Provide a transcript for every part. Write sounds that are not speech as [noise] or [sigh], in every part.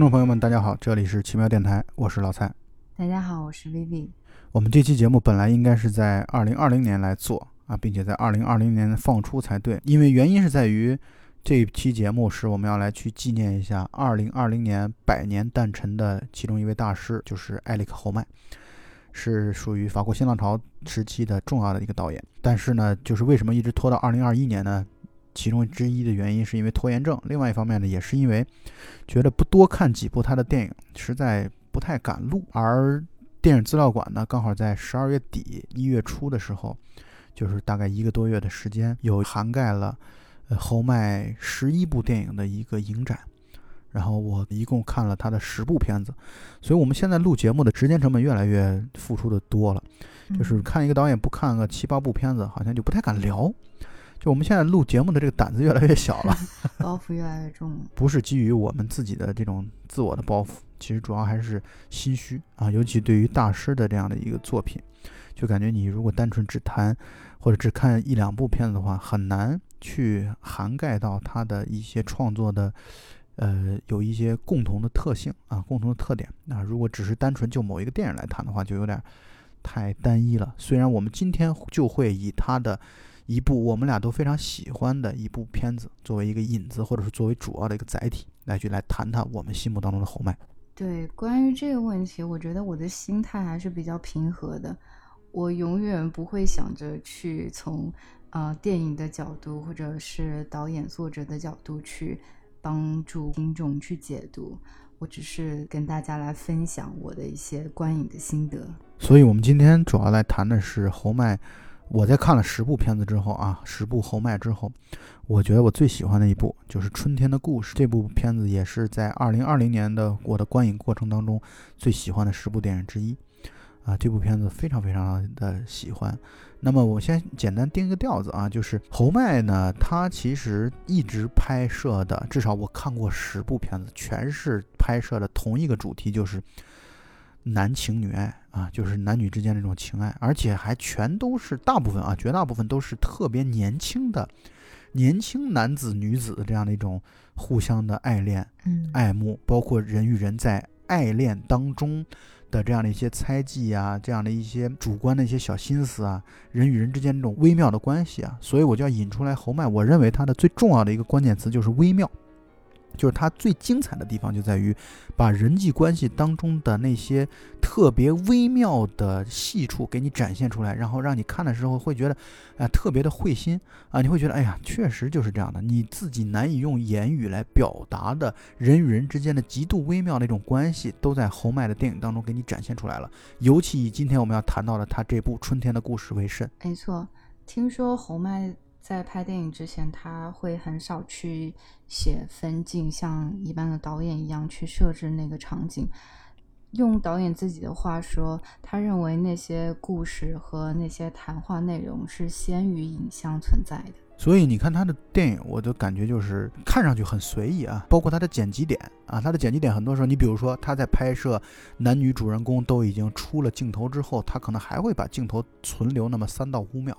听众朋友们，大家好，这里是奇妙电台，我是老蔡。大家好，我是 Vivi。我们这期节目本来应该是在二零二零年来做啊，并且在二零二零年放出才对，因为原因是在于这期节目是我们要来去纪念一下二零二零年百年诞辰的其中一位大师，就是艾里克侯麦，是属于法国新浪潮时期的重要的一个导演。但是呢，就是为什么一直拖到二零二一年呢？其中之一的原因是因为拖延症，另外一方面呢，也是因为觉得不多看几部他的电影，实在不太敢录。而电影资料馆呢，刚好在十二月底一月初的时候，就是大概一个多月的时间，有涵盖了呃侯麦十一部电影的一个影展。然后我一共看了他的十部片子，所以我们现在录节目的时间成本越来越付出的多了，就是看一个导演不看个七八部片子，好像就不太敢聊。就我们现在录节目的这个胆子越来越小了，[laughs] 包袱越来越重。[laughs] 不是基于我们自己的这种自我的包袱，其实主要还是心虚啊。尤其对于大师的这样的一个作品，就感觉你如果单纯只谈或者只看一两部片子的话，很难去涵盖到他的一些创作的，呃，有一些共同的特性啊，共同的特点。那如果只是单纯就某一个电影来谈的话，就有点太单一了。虽然我们今天就会以他的。一部我们俩都非常喜欢的一部片子，作为一个引子，或者是作为主要的一个载体，来去来谈谈我们心目当中的侯麦。对，关于这个问题，我觉得我的心态还是比较平和的。我永远不会想着去从呃电影的角度，或者是导演作者的角度去帮助听众去解读。我只是跟大家来分享我的一些观影的心得。所以，我们今天主要来谈的是侯麦。我在看了十部片子之后啊，十部侯麦之后，我觉得我最喜欢的一部就是《春天的故事》。这部片子也是在二零二零年的我的观影过程当中最喜欢的十部电影之一。啊，这部片子非常非常的喜欢。那么我先简单定一个调子啊，就是侯麦呢，他其实一直拍摄的，至少我看过十部片子，全是拍摄的同一个主题，就是。男情女爱啊，就是男女之间这种情爱，而且还全都是大部分啊，绝大部分都是特别年轻的年轻男子女子这样的一种互相的爱恋、爱慕，包括人与人在爱恋当中的这样的一些猜忌啊，这样的一些主观的一些小心思啊，人与人之间这种微妙的关系啊，所以我就要引出来侯麦，我认为他的最重要的一个关键词就是微妙。就是它最精彩的地方就在于，把人际关系当中的那些特别微妙的细处给你展现出来，然后让你看的时候会觉得，啊，特别的会心啊，你会觉得，哎呀，确实就是这样的，你自己难以用言语来表达的人与人之间的极度微妙的一种关系，都在侯麦的电影当中给你展现出来了。尤其以今天我们要谈到的他这部《春天的故事》为甚。没错，听说侯麦。在拍电影之前，他会很少去写分镜，像一般的导演一样去设置那个场景。用导演自己的话说，他认为那些故事和那些谈话内容是先于影像存在的。所以你看他的电影，我的感觉就是看上去很随意啊，包括他的剪辑点啊，他的剪辑点很多时候，你比如说他在拍摄男女主人公都已经出了镜头之后，他可能还会把镜头存留那么三到五秒。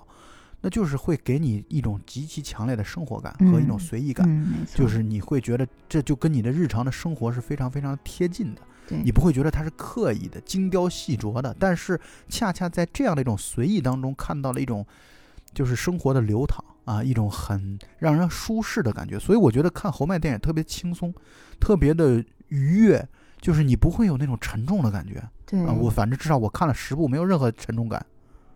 那就是会给你一种极其强烈的生活感和一种随意感，就是你会觉得这就跟你的日常的生活是非常非常贴近的，你不会觉得它是刻意的、精雕细琢的，但是恰恰在这样的一种随意当中看到了一种就是生活的流淌啊，一种很让人舒适的感觉。所以我觉得看侯麦电影特别轻松，特别的愉悦，就是你不会有那种沉重的感觉。对啊，我反正至少我看了十部，没有任何沉重感。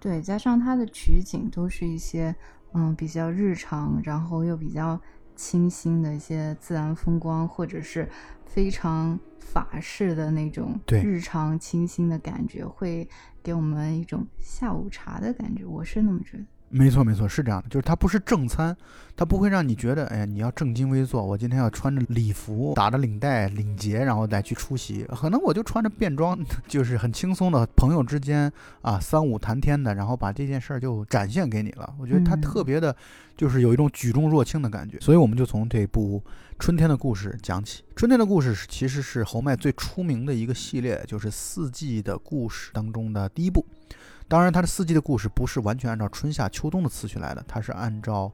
对，加上它的取景都是一些嗯比较日常，然后又比较清新的一些自然风光，或者是非常法式的那种日常清新的感觉，会给我们一种下午茶的感觉。我是那么觉得。没错，没错，是这样的，就是它不是正餐，它不会让你觉得，哎呀，你要正襟危坐，我今天要穿着礼服，打着领带、领结，然后再去出席。可能我就穿着便装，[laughs] 就是很轻松的朋友之间啊，三五谈天的，然后把这件事儿就展现给你了。我觉得它特别的，就是有一种举重若轻的感觉。所以我们就从这部《春天的故事》讲起。《春天的故事》其实是侯麦最出名的一个系列，就是四季的故事当中的第一部。当然，它的四季的故事不是完全按照春夏秋冬的次序来的，它是按照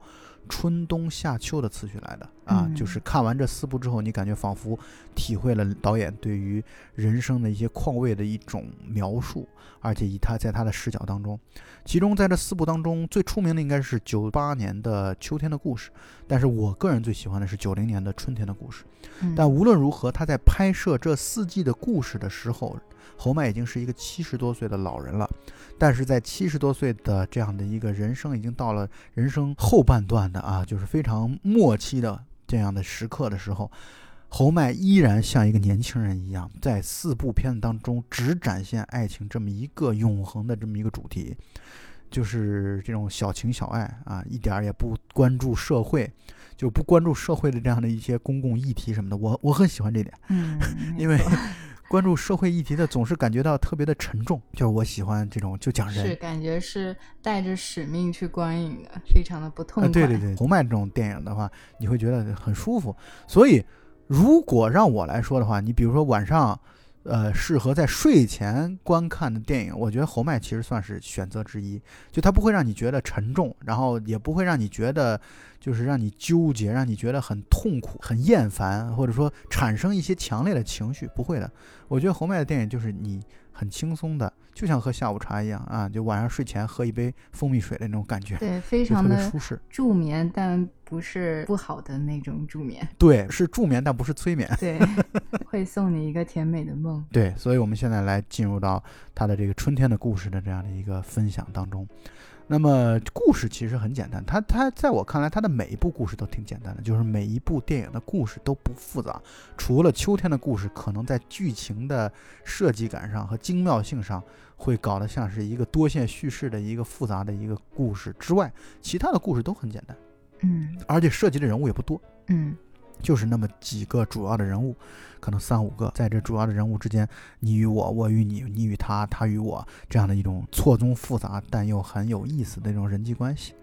春冬夏秋的次序来的啊，嗯就是看完这四部之后，你感觉仿佛体会了导演对于人生的一些况味的一种描述，而且以他在他的视角当中，其中在这四部当中最出名的应该是九八年的秋天的故事，但是我个人最喜欢的是九零年的春天的故事。嗯但无论如何，他在拍摄这四季的故事的时候，侯麦已经是一个七十多岁的老人了。但是在七十多岁的这样的一个人生，已经到了人生后半段的啊，就是非常末期的这样的时刻的时候，侯麦依然像一个年轻人一样，在四部片子当中只展现爱情这么一个永恒的这么一个主题，就是这种小情小爱啊，一点儿也不关注社会，就不关注社会的这样的一些公共议题什么的。我我很喜欢这点，嗯，因为错关注社会议题的总是感觉到特别的沉重，就是我喜欢这种就讲人是。感觉是带着使命去观影的，非常的不痛呃，快。对对对，红麦这种电影的话，你会觉得很舒服。所以，如果让我来说的话，你比如说晚上，呃，适合在睡前观看的电影，我觉得侯麦其实算是选择之一。就它不会让你觉得沉重，然后也不会让你觉得就是让你纠结，让你觉得很痛苦、很厌烦，或者说产生一些强烈的情绪，不会的。我觉得侯麦的电影就是你很轻松的，就像喝下午茶一样啊，就晚上睡前喝一杯蜂蜜水的那种感觉，对，非常的舒适。助眠，但不是不好的那种助眠。对，是助眠，但不是催眠。对，[laughs] 会送你一个甜美的梦。对，所以我们现在来进入到他的这个春天的故事的这样的一个分享当中。那么故事其实很简单，它它在我看来，它的每一部故事都挺简单的，就是每一部电影的故事都不复杂，除了秋天的故事可能在剧情的设计感上和精妙性上会搞得像是一个多线叙事的一个复杂的一个故事之外，其他的故事都很简单，嗯而且涉及的人物也不多。嗯就是那么几个主要的人物，可能三五个，在这主要的人物之间，你与我，我与你，你与他，他与我，这样的一种错综复杂但又很有意思的这种人际关系。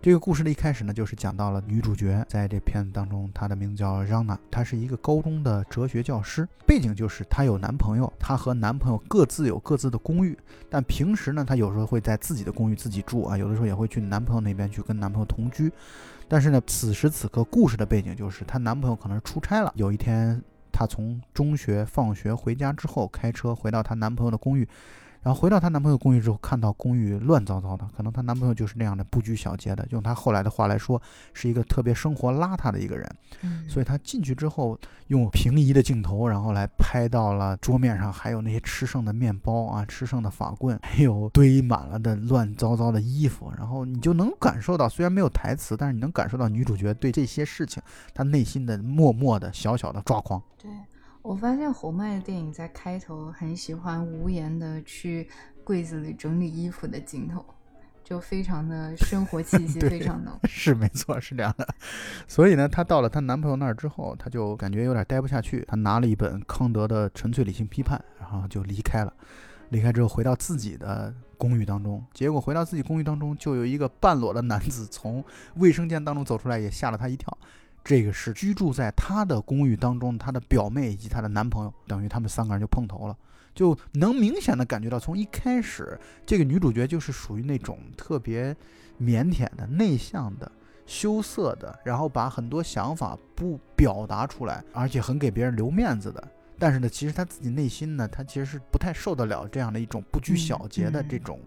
这个故事的一开始呢，就是讲到了女主角在这片子当中，她的名叫让娜，她是一个高中的哲学教师，背景就是她有男朋友，她和男朋友各自有各自的公寓，但平时呢，她有时候会在自己的公寓自己住啊，有的时候也会去男朋友那边去跟男朋友同居。但是呢，此时此刻故事的背景就是她男朋友可能是出差了，有一天她从中学放学回家之后，开车回到她男朋友的公寓。然后回到她男朋友公寓之后，看到公寓乱糟糟的，可能她男朋友就是那样的不拘小节的，用她后来的话来说，是一个特别生活邋遢的一个人。嗯，所以她进去之后，用平移的镜头，然后来拍到了桌面上还有那些吃剩的面包啊、吃剩的法棍，还有堆满了的乱糟糟的衣服，然后你就能感受到，虽然没有台词，但是你能感受到女主角对这些事情她内心的默默的小小的抓狂。对，我发现侯麦的电影在开头很喜欢无言的去柜子里整理衣服的镜头，就非常的生活气息 [laughs] 非常浓。是没错，是这样的。所以呢，她到了她男朋友那儿之后，她就感觉有点待不下去，她拿了一本康德的《纯粹理性批判》，然后就离开了。离开之后，回到自己的公寓当中，结果回到自己公寓当中，就有一个半裸的男子从卫生间当中走出来，也吓了她一跳。这个是居住在她的公寓当中，她的表妹以及她的男朋友，等于他们三个人就碰头了，就能明显的感觉到，从一开始，这个女主角就是属于那种特别腼腆的、内向的、羞涩的，然后把很多想法不表达出来，而且很给别人留面子的。但是呢，其实她自己内心呢，她其实是不太受得了这样的一种不拘小节的嗯这种、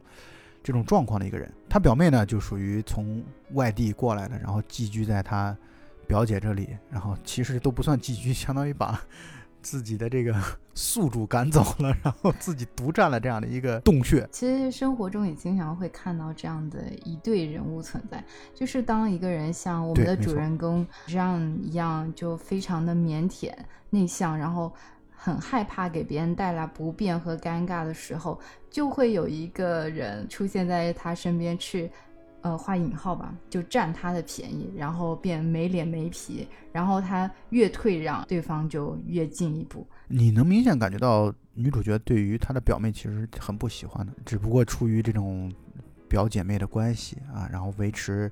这种状况的一个人。她表妹呢，就属于从外地过来的，然后寄居在她表姐这里，然后其实都不算寄居，相当于把 [laughs] 自己的这个 [laughs] 宿主赶走了，然后自己独占了这样的一个洞穴。其实生活中也经常会看到这样的一对人物存在，就是当一个人像我们的主人公这样一样，就非常的腼腆、内向，然后很害怕给别人带来不便和尴尬的时候，就会有一个人出现在他身边去。呃，画引号吧，就占他的便宜，然后变没脸没皮，然后他越退让，对方就越进一步。你能明显感觉到女主角对于她的表妹其实很不喜欢的，只不过出于这种表姐妹的关系啊，然后维持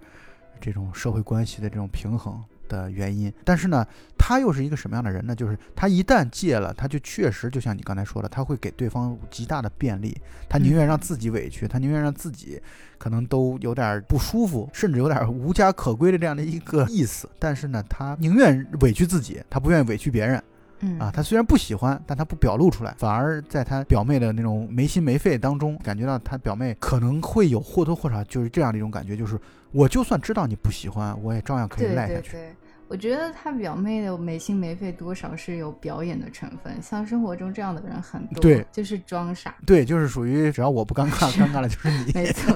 这种社会关系的这种平衡的原因。但是呢，他又是一个什么样的人呢？就是他一旦戒了，他就确实就像你刚才说的，他会给对方极大的便利，他宁愿让自己委屈，他宁愿让自己可能都有点不舒服，甚至有点无家可归的这样的一个意思。但是呢，他宁愿委屈自己，他不愿意委屈别人。嗯啊，他虽然不喜欢，但他不表露出来，反而在他表妹的那种没心没肺当中，感觉到他表妹可能会有或多或少就是这样的一种感觉，就是我就算知道你不喜欢，我也照样可以赖下去。对对，我觉得他表妹的没心没肺多少是有表演的成分，像生活中这样的人很多，对就是装傻。对，就是属于只要我不尴尬，[laughs] 尴尬的就是你。没错，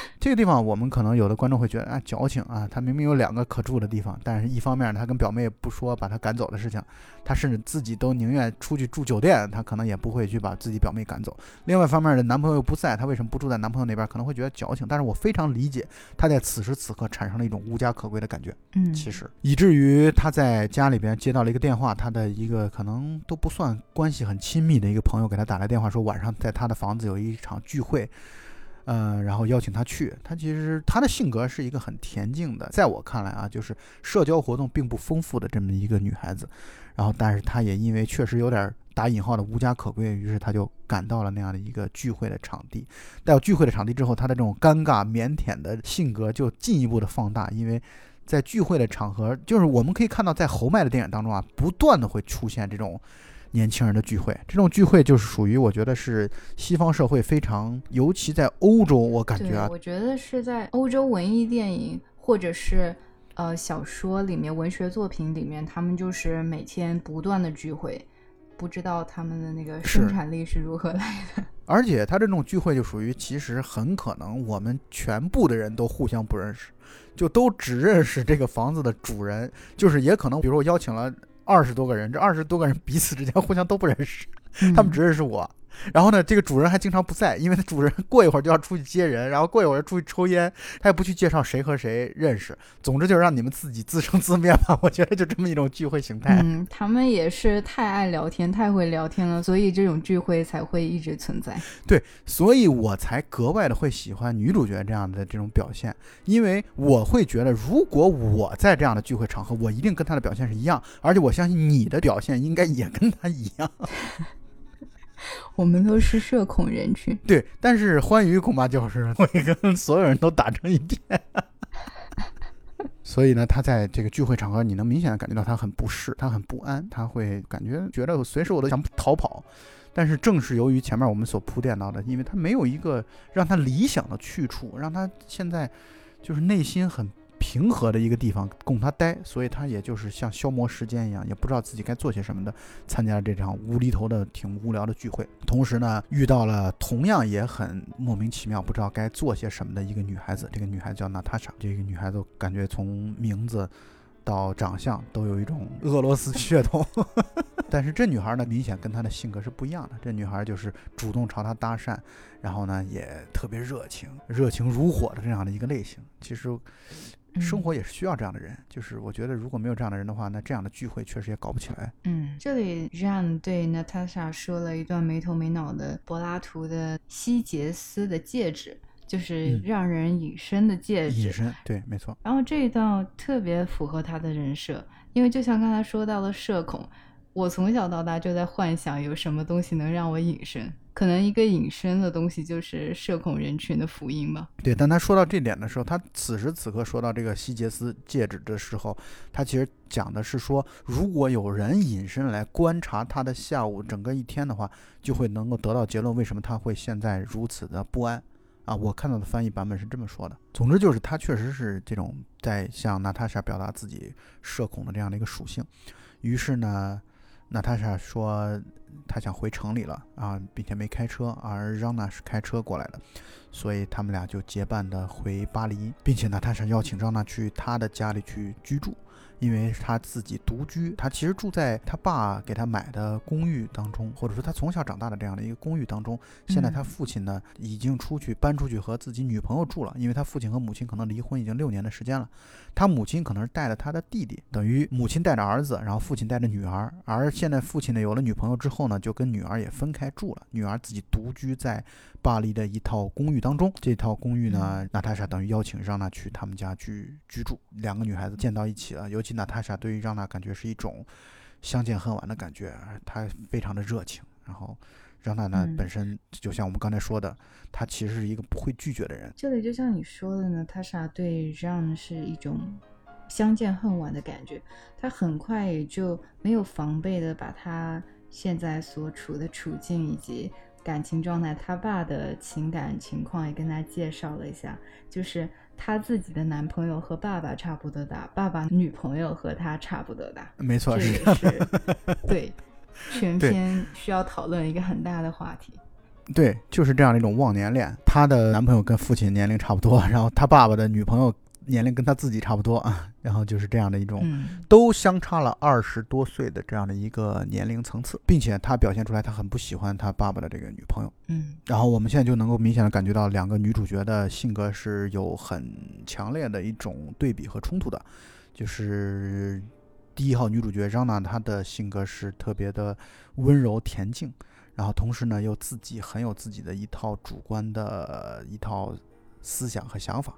[laughs] 这个地方我们可能有的观众会觉得啊矫情啊，他明明有两个可住的地方，但是一方面他跟表妹不说把他赶走的事情，他甚至自己都宁愿出去住酒店，他可能也不会去把自己表妹赶走。另外一方面的男朋友不在，他为什么不住在男朋友那边？可能会觉得矫情，但是我非常理解他在此时此刻产生了一种无家可归的感觉。嗯，其实以至于他在家里边接到了一个电话，他的一个可能都不算关系很亲密的一个朋友给他打来电话，说晚上在他的房子有一场聚会，呃，然后邀请他去。他其实他的性格是一个很恬静的，在我看来啊，就是社交活动并不丰富的这么一个女孩子。然后，但是她也因为确实有点打引号的无家可归，于是她就赶到了那样的一个聚会的场地。到聚会的场地之后，她的这种尴尬腼腆的性格就进一步的放大，因为在聚会的场合，就是我们可以看到，在侯麦的电影当中啊，不断的会出现这种年轻人的聚会。这种聚会就是属于我觉得是西方社会非常，尤其在欧洲，我感觉，啊，我觉得是在欧洲文艺电影或者是呃小说里面、文学作品里面，他们就是每天不断的聚会，不知道他们的那个生产力是如何来的。[laughs] 而且他这种聚会就属于，其实很可能我们全部的人都互相不认识，就都只认识这个房子的主人，就是也可能，比如我邀请了二十多个人，这二十多个人彼此之间互相都不认识，他们嗯只认识我。然后呢，这个主人还经常不在，因为他主人 [laughs] 过一会儿就要出去接人，然后过一会儿出去抽烟，他也不去介绍谁和谁认识。总之就是让你们自己自生自灭吧。[laughs] 我觉得就这么一种聚会形态。嗯，他们也是太爱聊天，太会聊天了，所以这种聚会才会一直存在。对，所以我才格外的会喜欢女主角这样的这种表现，因为我会觉得，如果我在这样的聚会场合，我一定跟她的表现是一样，而且我相信你的表现应该也跟她一样。[laughs] [laughs] 我们都是社恐人群。对，但是欢愉恐怕就是会跟所有人都打成一片。[laughs] 所以呢，他在这个聚会场合，你能明显的感觉到他很不适，他很不安，他会感觉觉得随时我都想逃跑。但是正是由于前面我们所铺垫到的，因为他没有一个让他理想的去处，让他现在就是内心很平和的一个地方供他待，所以他也就是像消磨时间一样，也不知道自己该做些什么的，参加了这场无厘头的、挺无聊的聚会。同时呢，遇到了同样也很莫名其妙、不知道该做些什么的一个女孩子。这个女孩叫娜塔莎，这个女孩子感觉从名字到长相都有一种俄罗斯血统。[laughs] 但是这女孩呢，明显跟她的性格是不一样的。这女孩就是主动朝他搭讪，然后呢也特别热情、热情如火的这样的一个类型。其实生活也是需要这样的人。就是我觉得如果没有这样的人的话，那这样的聚会确实也搞不起来。嗯，这里 Jean 对 Natasha 说了一段没头没脑的柏拉图的希杰斯的戒指，就是嗯让人隐身的戒指。隐身，对，没错。然后这一段特别符合他的人设，因为就像刚才说到的社恐，我从小到大就在幻想有什么东西能让我隐身，可能一个隐身的东西就是社恐人群的福音吧。对，但他说到这点的时候，他此时此刻说到这个希杰斯戒指的时候，他其实讲的是说，如果有人隐身来观察他的下午整个一天的话，就会能够得到结论，为什么他会现在如此的不安啊？我看到的翻译版本是这么说的。总之就是他确实是这种在向娜塔莎表达自己社恐的这样的一个属性。于是呢，娜塔莎说她想回城里了啊，并且没开车，而让娜是开车过来的。所以他们俩就结伴的回巴黎，并且娜塔莎邀请让娜去她的家里去居住，因为他自己独居，他其实住在他爸给他买的公寓当中，或者说他从小长大的这样的一个公寓当中。现在他父亲呢已经出去搬出去和自己女朋友住了，因为他父亲和母亲可能离婚已经六年的时间了，他母亲可能是带着他的弟弟，等于母亲带着儿子，然后父亲带着女儿，而现在父亲呢有了女朋友之后呢，就跟女儿也分开住了，女儿自己独居在巴黎的一套公寓当中。这套公寓呢，娜塔莎等于邀请让娜去他们家去居住，两个女孩子见到一起了，尤其其娜塔莎对于让娜感觉是一种相见恨晚的感觉，她非常的热情。然后让娜呢嗯本身就像我们刚才说的，她其实是一个不会拒绝的人。这里就像你说的呢，塔莎对让是一种相见恨晚的感觉，他很快也就没有防备的把他现在所处的处境以及感情状态，他爸的情感情况也跟他介绍了一下，就是他自己的男朋友和爸爸差不多大，爸爸女朋友和她差不多大，没错，这是也是 [laughs] 对全对篇需要讨论一个很大的话题。对，就是这样的一种忘年恋。她的男朋友跟父亲年龄差不多，然后她爸爸的女朋友年龄跟他自己差不多啊，[laughs] 然后就是这样的一种。嗯，都相差了二十多岁的这样的一个年龄层次，并且他表现出来他很不喜欢他爸爸的这个女朋友。嗯然后我们现在就能够明显的感觉到两个女主角的性格是有很强烈的一种对比和冲突的。就是第一号女主角张娜，她的性格是特别的温柔恬静，然后同时呢又自己很有自己的一套主观的一套思想和想法，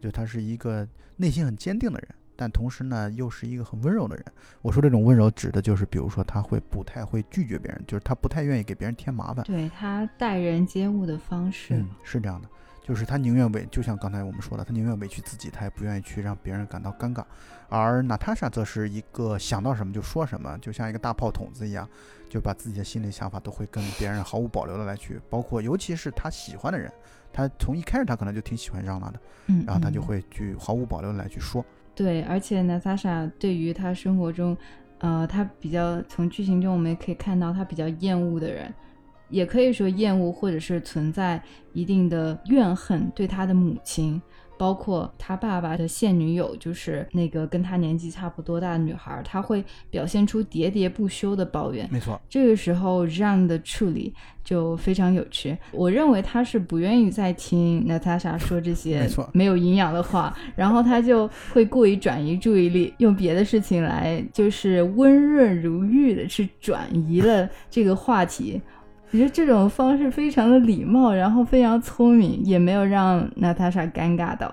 就他是一个内心很坚定的人。但同时呢，又是一个很温柔的人。我说这种温柔指的就是，比如说他会不太会拒绝别人，就是他不太愿意给别人添麻烦。对他待人接物的方式，嗯，是这样的，就是他宁愿委，就像刚才我们说的，他宁愿委屈自己，他也不愿意去让别人感到尴尬。而娜塔莎则是一个想到什么就说什么，就像一个大炮筒子一样，就把自己的心里想法都会跟别人毫无保留的来去，包括尤其是他喜欢的人，他从一开始他可能就挺喜欢让娜的，嗯，然后他就嗯会去毫无保留的来去说。对，而且娜塔莎对于他生活中，呃，他比较从剧情中我们也可以看到他比较厌恶的人，也可以说厌恶或者是存在一定的怨恨对他的母亲，包括他爸爸的现女友，就是那个跟他年纪差不多大的女孩，她会表现出喋喋不休的抱怨。没错，这个时候让的处理就非常有趣。我认为他是不愿意再听娜塔莎说这些没错没有营养的话，然后他就会故意转移注意力，用别的事情来就是温润如玉的去转移了这个话题。我觉得这种方式非常的礼貌，然后非常聪明，也没有让娜塔莎尴尬到，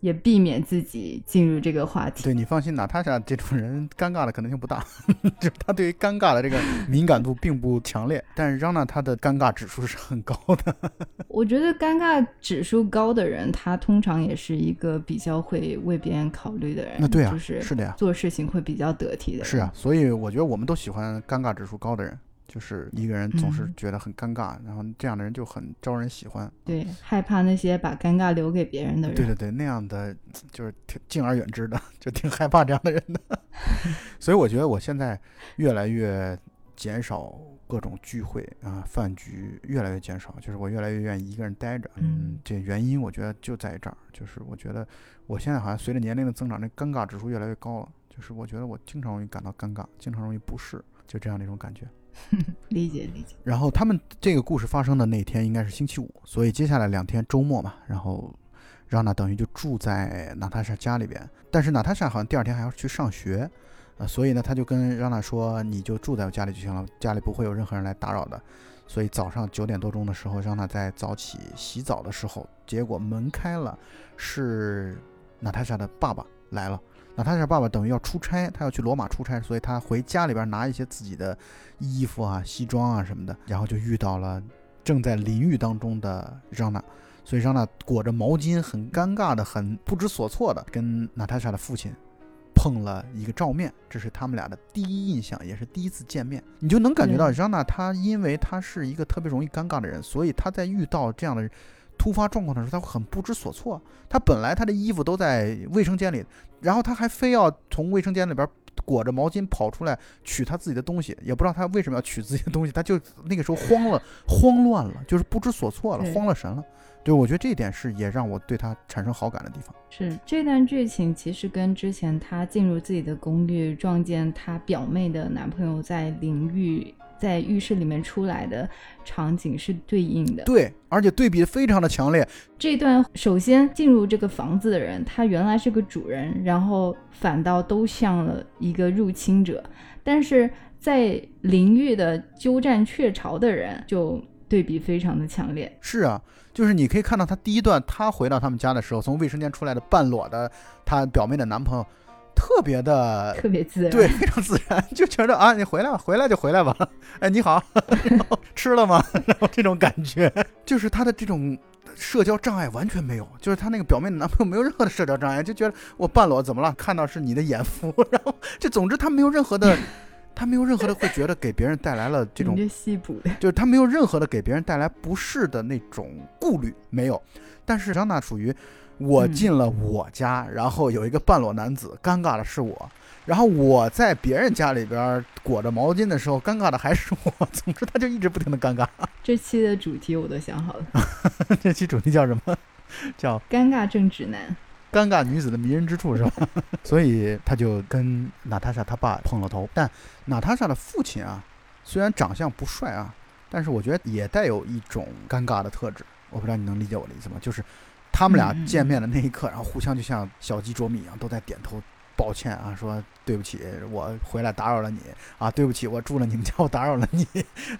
也避免自己进入这个话题。对你放心，娜塔莎这种人尴尬的可能性不大，[laughs] 就是他对于尴尬的这个敏感度并不强烈，但是让娜她的尴尬指数是很高的。[laughs] 我觉得尴尬指数高的人，他通常也是一个比较会为别人考虑的人。那对啊，就是是的呀，做事情会比较得体的人。是啊，所以我觉得我们都喜欢尴尬指数高的人，就是一个人总是嗯觉得很尴尬，然后这样的人就很招人喜欢。对，害怕那些把尴尬留给别人的人。对对对，那样的就是挺敬而远之的，[laughs] 就挺害怕这样的人的。[laughs] 所以我觉得我现在越来越减少各种聚会啊、饭局，越来越减少，就是我越来越愿意一个人待着。嗯这原因我觉得就在这儿，就是我觉得我现在好像随着年龄的增长，那尴尬指数越来越高了。就是我觉得我经常容易感到尴尬，经常容易不适，就这样的一种感觉。[laughs] 理解理解。然后他们这个故事发生的那天应该是星期五，所以接下来两天周末嘛，然后让娜等于就住在娜塔莎家里边。但是娜塔莎好像第二天还要去上学，呃，所以呢，他就跟让娜说：“你就住在我家里就行了，家里不会有任何人来打扰的。”所以早上九点多钟的时候，让娜在早起洗澡的时候，结果门开了，是娜塔莎的爸爸来了。娜塔莎爸爸等于要出差，他要去罗马出差，所以他回家里边拿一些自己的衣服啊、西装啊什么的，然后就遇到了正在淋浴当中的让娜，所以让娜裹着毛巾，很尴尬的、很不知所措的跟娜塔莎的父亲碰了一个照面，这是他们俩的第一印象，也是第一次见面。你就能感觉到让娜她因为她是一个特别容易尴尬的人，所以她在遇到这样的突发状况的时候，他会很不知所措。他本来他的衣服都在卫生间里，然后他还非要从卫生间里边裹着毛巾跑出来取他自己的东西，也不知道他为什么要取自己的东西，他就 [laughs] 那个时候慌了，慌乱了，就是不知所措了，慌了神了。对，我觉得这一点是也让我对他产生好感的地方。是这段剧情其实跟之前她进入自己的公寓，撞见她表妹的男朋友在淋浴，在浴室里面出来的场景是对应的。对，而且对比非常的强烈。这段首先进入这个房子的人，他原来是个主人，然后反倒都像了一个入侵者。但是在淋浴的鸠占鹊巢的人，就对比非常的强烈。是啊，就是你可以看到他第一段，他回到他们家的时候，从卫生间出来的半裸的她表妹的男朋友，特别的特别自然。对，非常自然，[laughs] 就觉得啊，你回来吧，回来就回来吧。[laughs] 哎，你好，[laughs] 吃了吗？然后这种感觉，就是他的这种社交障碍完全没有，就是他那个表妹的男朋友没有任何的社交障碍，就觉得我半裸怎么了？看到是你的眼福，然后就总之他没有任何的，他没有任何的会觉得给别人带来了这种就是他没有任何的给别人带来不适的那种顾虑，没有。但是张娜属于我嗯进了我家，然后有一个半裸男子，尴尬的是我。然后我在别人家里边裹着毛巾的时候，尴尬的还是我。[laughs] 总之，他就一直不停的尴尬。这期的主题我都想好了，[laughs] 这期主题叫什么？[laughs] 叫尴尬正直男。尴尬女子的迷人之处是吧？所以他就跟娜塔莎他爸碰了头。但娜塔莎的父亲啊，虽然长相不帅啊，但是我觉得也带有一种尴尬的特质。我不知道你能理解我的意思吗？就是他们俩见面的那一刻，然后互相就像小鸡啄米一样，都在点头抱歉啊，说对不起，我回来打扰了你啊，对不起，我住了你们家，我打扰了你，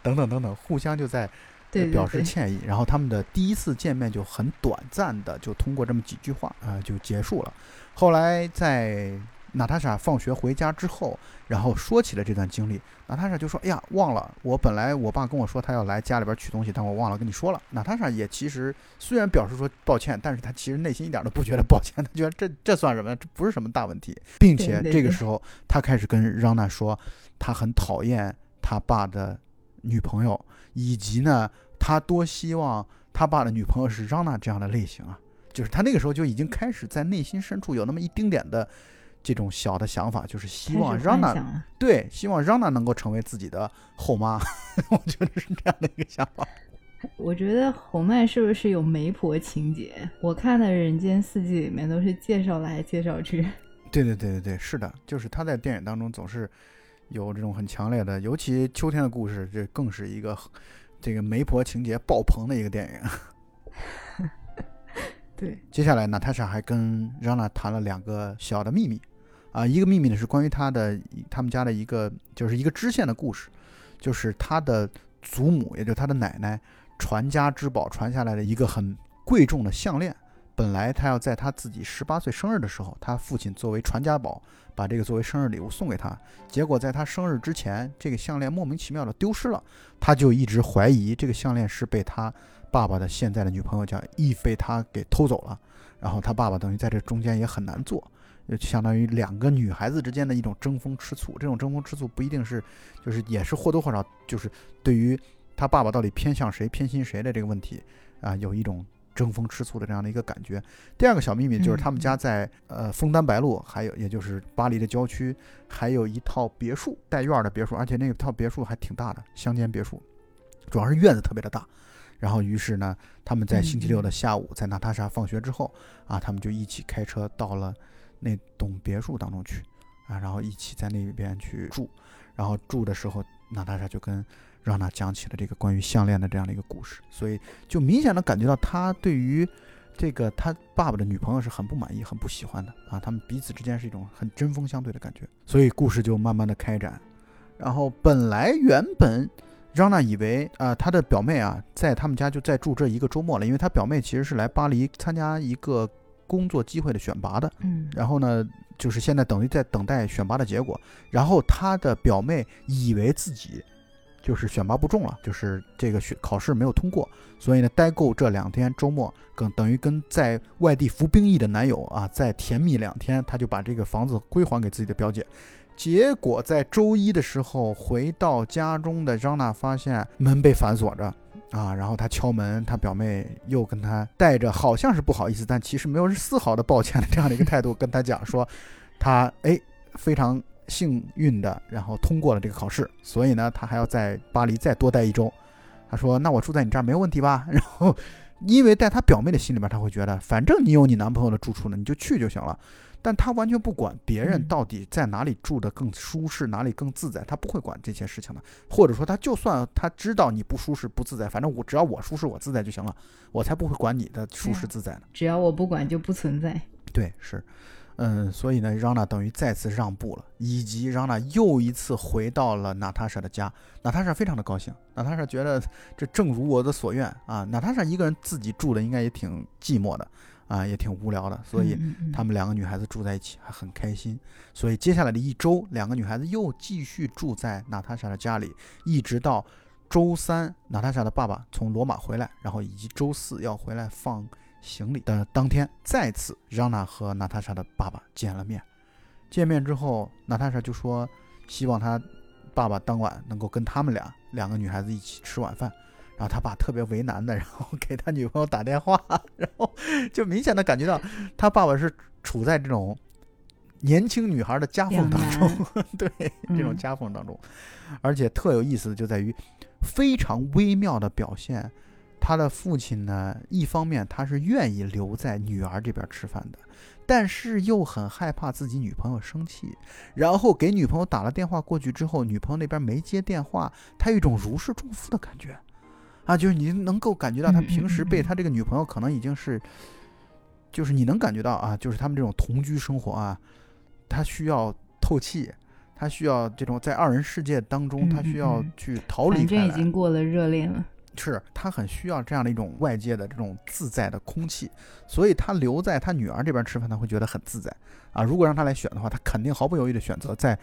等等等等，互相就在对对表示对，歉意。然后他们的第一次见面就很短暂的，就通过这么几句话啊、呃就结束了。后来在娜塔莎放学回家之后，然后说起了这段经历，娜塔莎就说：“哎呀，忘了，我本来我爸跟我说他要来家里边取东西，但我忘了跟你说了。”娜塔莎也其实虽然表示说抱歉，但是她其实内心一点都不觉得抱歉，她觉得这这算什么？这不是什么大问题，[laughs] 并且这个时候她开始跟让娜说，她很讨厌他爸的女朋友，以及呢，他多希望他爸的女朋友是让娜这样的类型啊，就是他那个时候就已经开始在内心深处有那么一丁点的这种小的想法，就是希望开始让娜幻想了。对，希望让娜能够成为自己的后妈，[laughs] 我觉得是这样的一个想法。我觉得红麦是不是有媒婆情节？我看的《人间四季》里面都是介绍来介绍去。对对对对对，是的，就是他在电影当中总是有这种很强烈的，尤其《秋天的故事》，这更是一个这个媒婆情节爆棚的一个电影。[laughs] 对，接下来，娜塔莎还跟让娜谈了两个小的秘密，啊，一个秘密呢是关于他的他们家的一个就是一个支线的故事，就是他的祖母，也就是他的奶奶传家之宝传下来的一个很贵重的项链。本来他要在他自己十八岁生日的时候，他父亲作为传家宝，把这个作为生日礼物送给他。结果在他生日之前，这个项链莫名其妙的丢失了，他就一直怀疑这个项链是被他爸爸的现在的女朋友叫易被他给偷走了。然后他爸爸等于在这中间也很难做，相当于两个女孩子之间的一种争风吃醋。这种争风吃醋不一定是，就是也是或多或少就是对于他爸爸到底偏向谁、偏心谁的这个问题啊，有一种争风吃醋的这样的一个感觉。第二个小秘密就是他们家在呃枫丹白露，还有也就是巴黎的郊区，还有一套别墅带院儿的别墅，而且那个套别墅还挺大的，乡间别墅，主要是院子特别的大。然后于是呢，他们在星期六的下午，在娜塔莎放学之后啊，他们就一起开车到了那栋别墅当中去啊，然后一起在那边去住。然后住的时候，娜塔莎就跟让娜讲起了这个关于项链的这样的一个故事，所以就明显的感觉到他对于这个他爸爸的女朋友是很不满意、很不喜欢的啊，他们彼此之间是一种很针锋相对的感觉，所以故事就慢慢的开展。然后本来原本让娜以为啊、她的表妹啊在他们家就在住这一个周末了，因为她表妹其实是来巴黎参加一个工作机会的选拔的，嗯，然后呢，就是现在等于在等待选拔的结果。然后他的表妹以为自己就是选拔不中了，就是这个学考试没有通过，所以呢，待够这两天周末，跟等于跟在外地服兵役的男友啊，再甜蜜两天，他就把这个房子归还给自己的表姐。结果在周一的时候回到家中的张娜发现门被反锁着。啊，然后他敲门，他表妹又跟他带着好像是不好意思，但其实没有丝毫的抱歉的这样的一个态度跟他讲说，他哎非常幸运的，然后通过了这个考试，所以呢，他还要在巴黎再多待一周。他说：“那我住在你这儿没有问题吧？” [laughs] 然后，因为在他表妹的心里边，他会觉得，反正你有你男朋友的住处呢，你就去就行了。但他完全不管别人嗯到底在哪里住的更舒适，哪里更自在，他不会管这些事情的。或者说，他就算他知道你不舒适不自在，反正我只要我舒适我自在就行了，我才不会管你的舒适自在呢。只要我不管就不存在。对，是，嗯，所以呢，让娜等于再次让步了，以及让娜又一次回到了娜塔莎的家。娜塔莎非常的高兴，娜塔莎觉得这正如我的所愿啊。娜塔莎一个人自己住的应该也挺寂寞的啊，也挺无聊的，所以他们两个女孩子住在一起还很开心。所以接下来的一周，两个女孩子又继续住在娜塔莎的家里，一直到周三，娜塔莎的爸爸从罗马回来，然后以及周四要回来放行李的当天，再次让娜和娜塔莎的爸爸见了面。见面之后，娜塔莎就说希望他爸爸当晚能够跟他们俩两个女孩子一起吃晚饭。然后他爸特别为难的，然后 [laughs] 给他女朋友打电话，然后就明显的感觉到他爸爸是处在这种年轻女孩的夹缝当中，[laughs] 对这种嗯夹缝当中，而且特有意思的就在于非常微妙的表现。他的父亲呢，一方面他是愿意留在女儿这边吃饭的，但是又很害怕自己女朋友生气，然后给女朋友打了电话过去之后，女朋友那边没接电话，他有一种如释重负的感觉。啊，就是你能够感觉到他平时被他这个女朋友可能已经是，就是你能感觉到啊，就是他们这种同居生活啊，他需要透气，他需要这种在二人世界当中，他需要嗯去逃离反正已。经过了热恋了。[laughs] 是他很需要这样的一种外界的这种自在的空气，所以他留在他女儿这边吃饭，他会觉得很自在啊。如果让他来选的话，他肯定毫不犹豫的选择在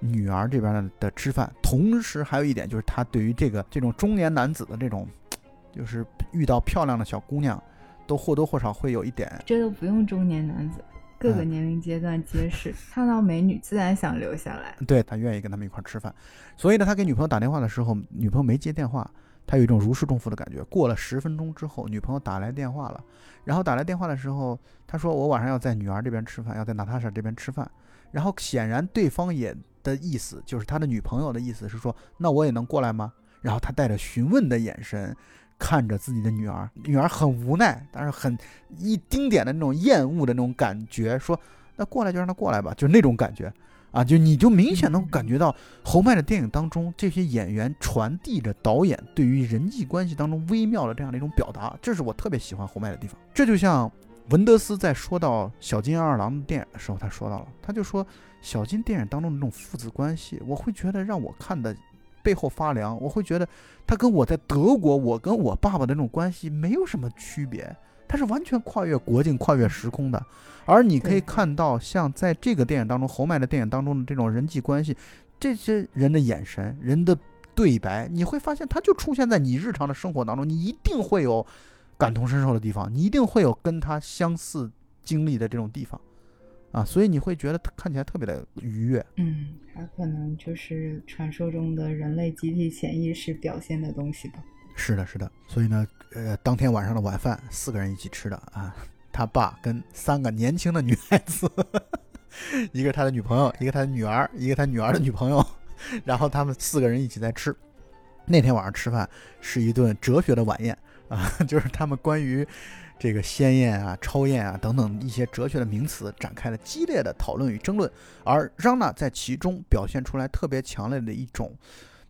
女儿这边的的吃饭。同时还有一点就是，他对于这个这种中年男子的这种，[tsk] 就是遇到漂亮的小姑娘，都或多或少会有一点这都不用中年男子，各个嗯年龄阶段皆是，看到美女自然想留下来。对他愿意跟他们一块儿吃饭，所以呢，他给女朋友打电话的时候，女朋友没接电话，他有一种如释重负的感觉。过了十分钟之后，女朋友打来电话了，然后打来电话的时候，他说我晚上要在女儿这边吃饭，要在娜塔莎这边吃饭，然后显然对方也的意思就是他的女朋友的意思是说，那我也能过来吗？然后他带着询问的眼神。看着自己的女儿，女儿很无奈，但是很一丁点的那种厌恶的那种感觉，说：“那过来就让他过来吧。”就那种感觉，啊，就你就明显能感觉到侯麦的电影当中，这些演员传递着导演对于人际关系当中微妙的这样的一种表达，这是我特别喜欢侯麦的地方。这就像文德斯在说到小金二郎的电影的时候，他说到了，他就说小金电影当中的那种父子关系，我会觉得让我看的背后发凉，我会觉得他跟我在德国，我跟我爸爸的那种关系没有什么区别。他是完全跨越国境、跨越时空的，而你可以看到，像在这个电影当中，侯麦的电影当中的这种人际关系，这些人的眼神、人的对白，你会发现，它就出现在你日常的生活当中，你一定会有感同身受的地方，你一定会有跟他相似经历的这种地方，啊，所以你会觉得看起来特别的愉悦。嗯，他可能就是传说中的人类集体潜意识表现的东西吧。是的，是的。所以呢，呃，当天晚上的晚饭，四个人一起吃的啊，他爸跟三个年轻的女孩子，[laughs] 一个他的女朋友，一个他的女儿，一个他女儿的女朋友，然后他们四个人一起在吃。那天晚上吃饭是一顿哲学的晚宴啊，[laughs] 就是他们关于这个仙宴啊、超验啊等等一些哲学的名词展开了激烈的讨论与争论，而让娜在其中表现出来特别强烈的一种，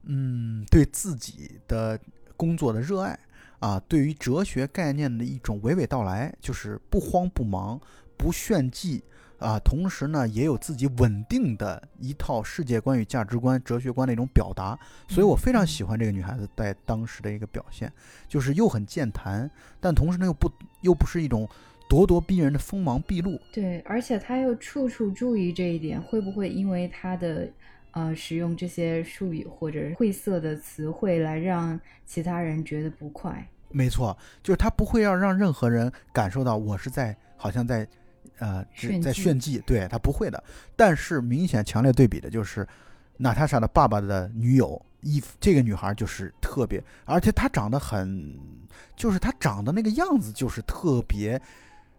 嗯，对自己的工作的热爱啊，对于哲学概念的一种娓娓道来，就是不慌不忙、不炫技啊，同时呢也有自己稳定的一套世界观与价值观、哲学观的一种表达，所以我非常喜欢这个女孩子在当时的一个表现，就是又很健谈，但同时呢又不又不是一种咄咄逼人的锋芒毕露，对，而且她又处处注意这一点，会不会因为她的呃使用这些术语或者晦涩的词汇来让其他人觉得不快？没错，就是她不会要让任何人感受到我是在好像在，呃，只炫在炫技，对他不会的。但是明显强烈对比的就是，娜塔莎的爸爸的女友伊芙，这个女孩就是特别，而且她长得很，就是她长得那个样子就是特别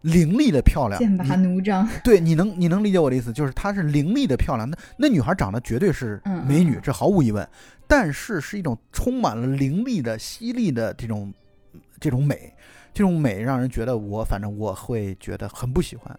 凌厉的漂亮。剑拔弩张。对，你能你能理解我的意思，就是她是凌厉的漂亮。那那女孩长得绝对是嗯美女，嗯这毫无疑问。但是是一种充满了凌厉的、犀利的这种这种美，这种美让人觉得我反正我会觉得很不喜欢，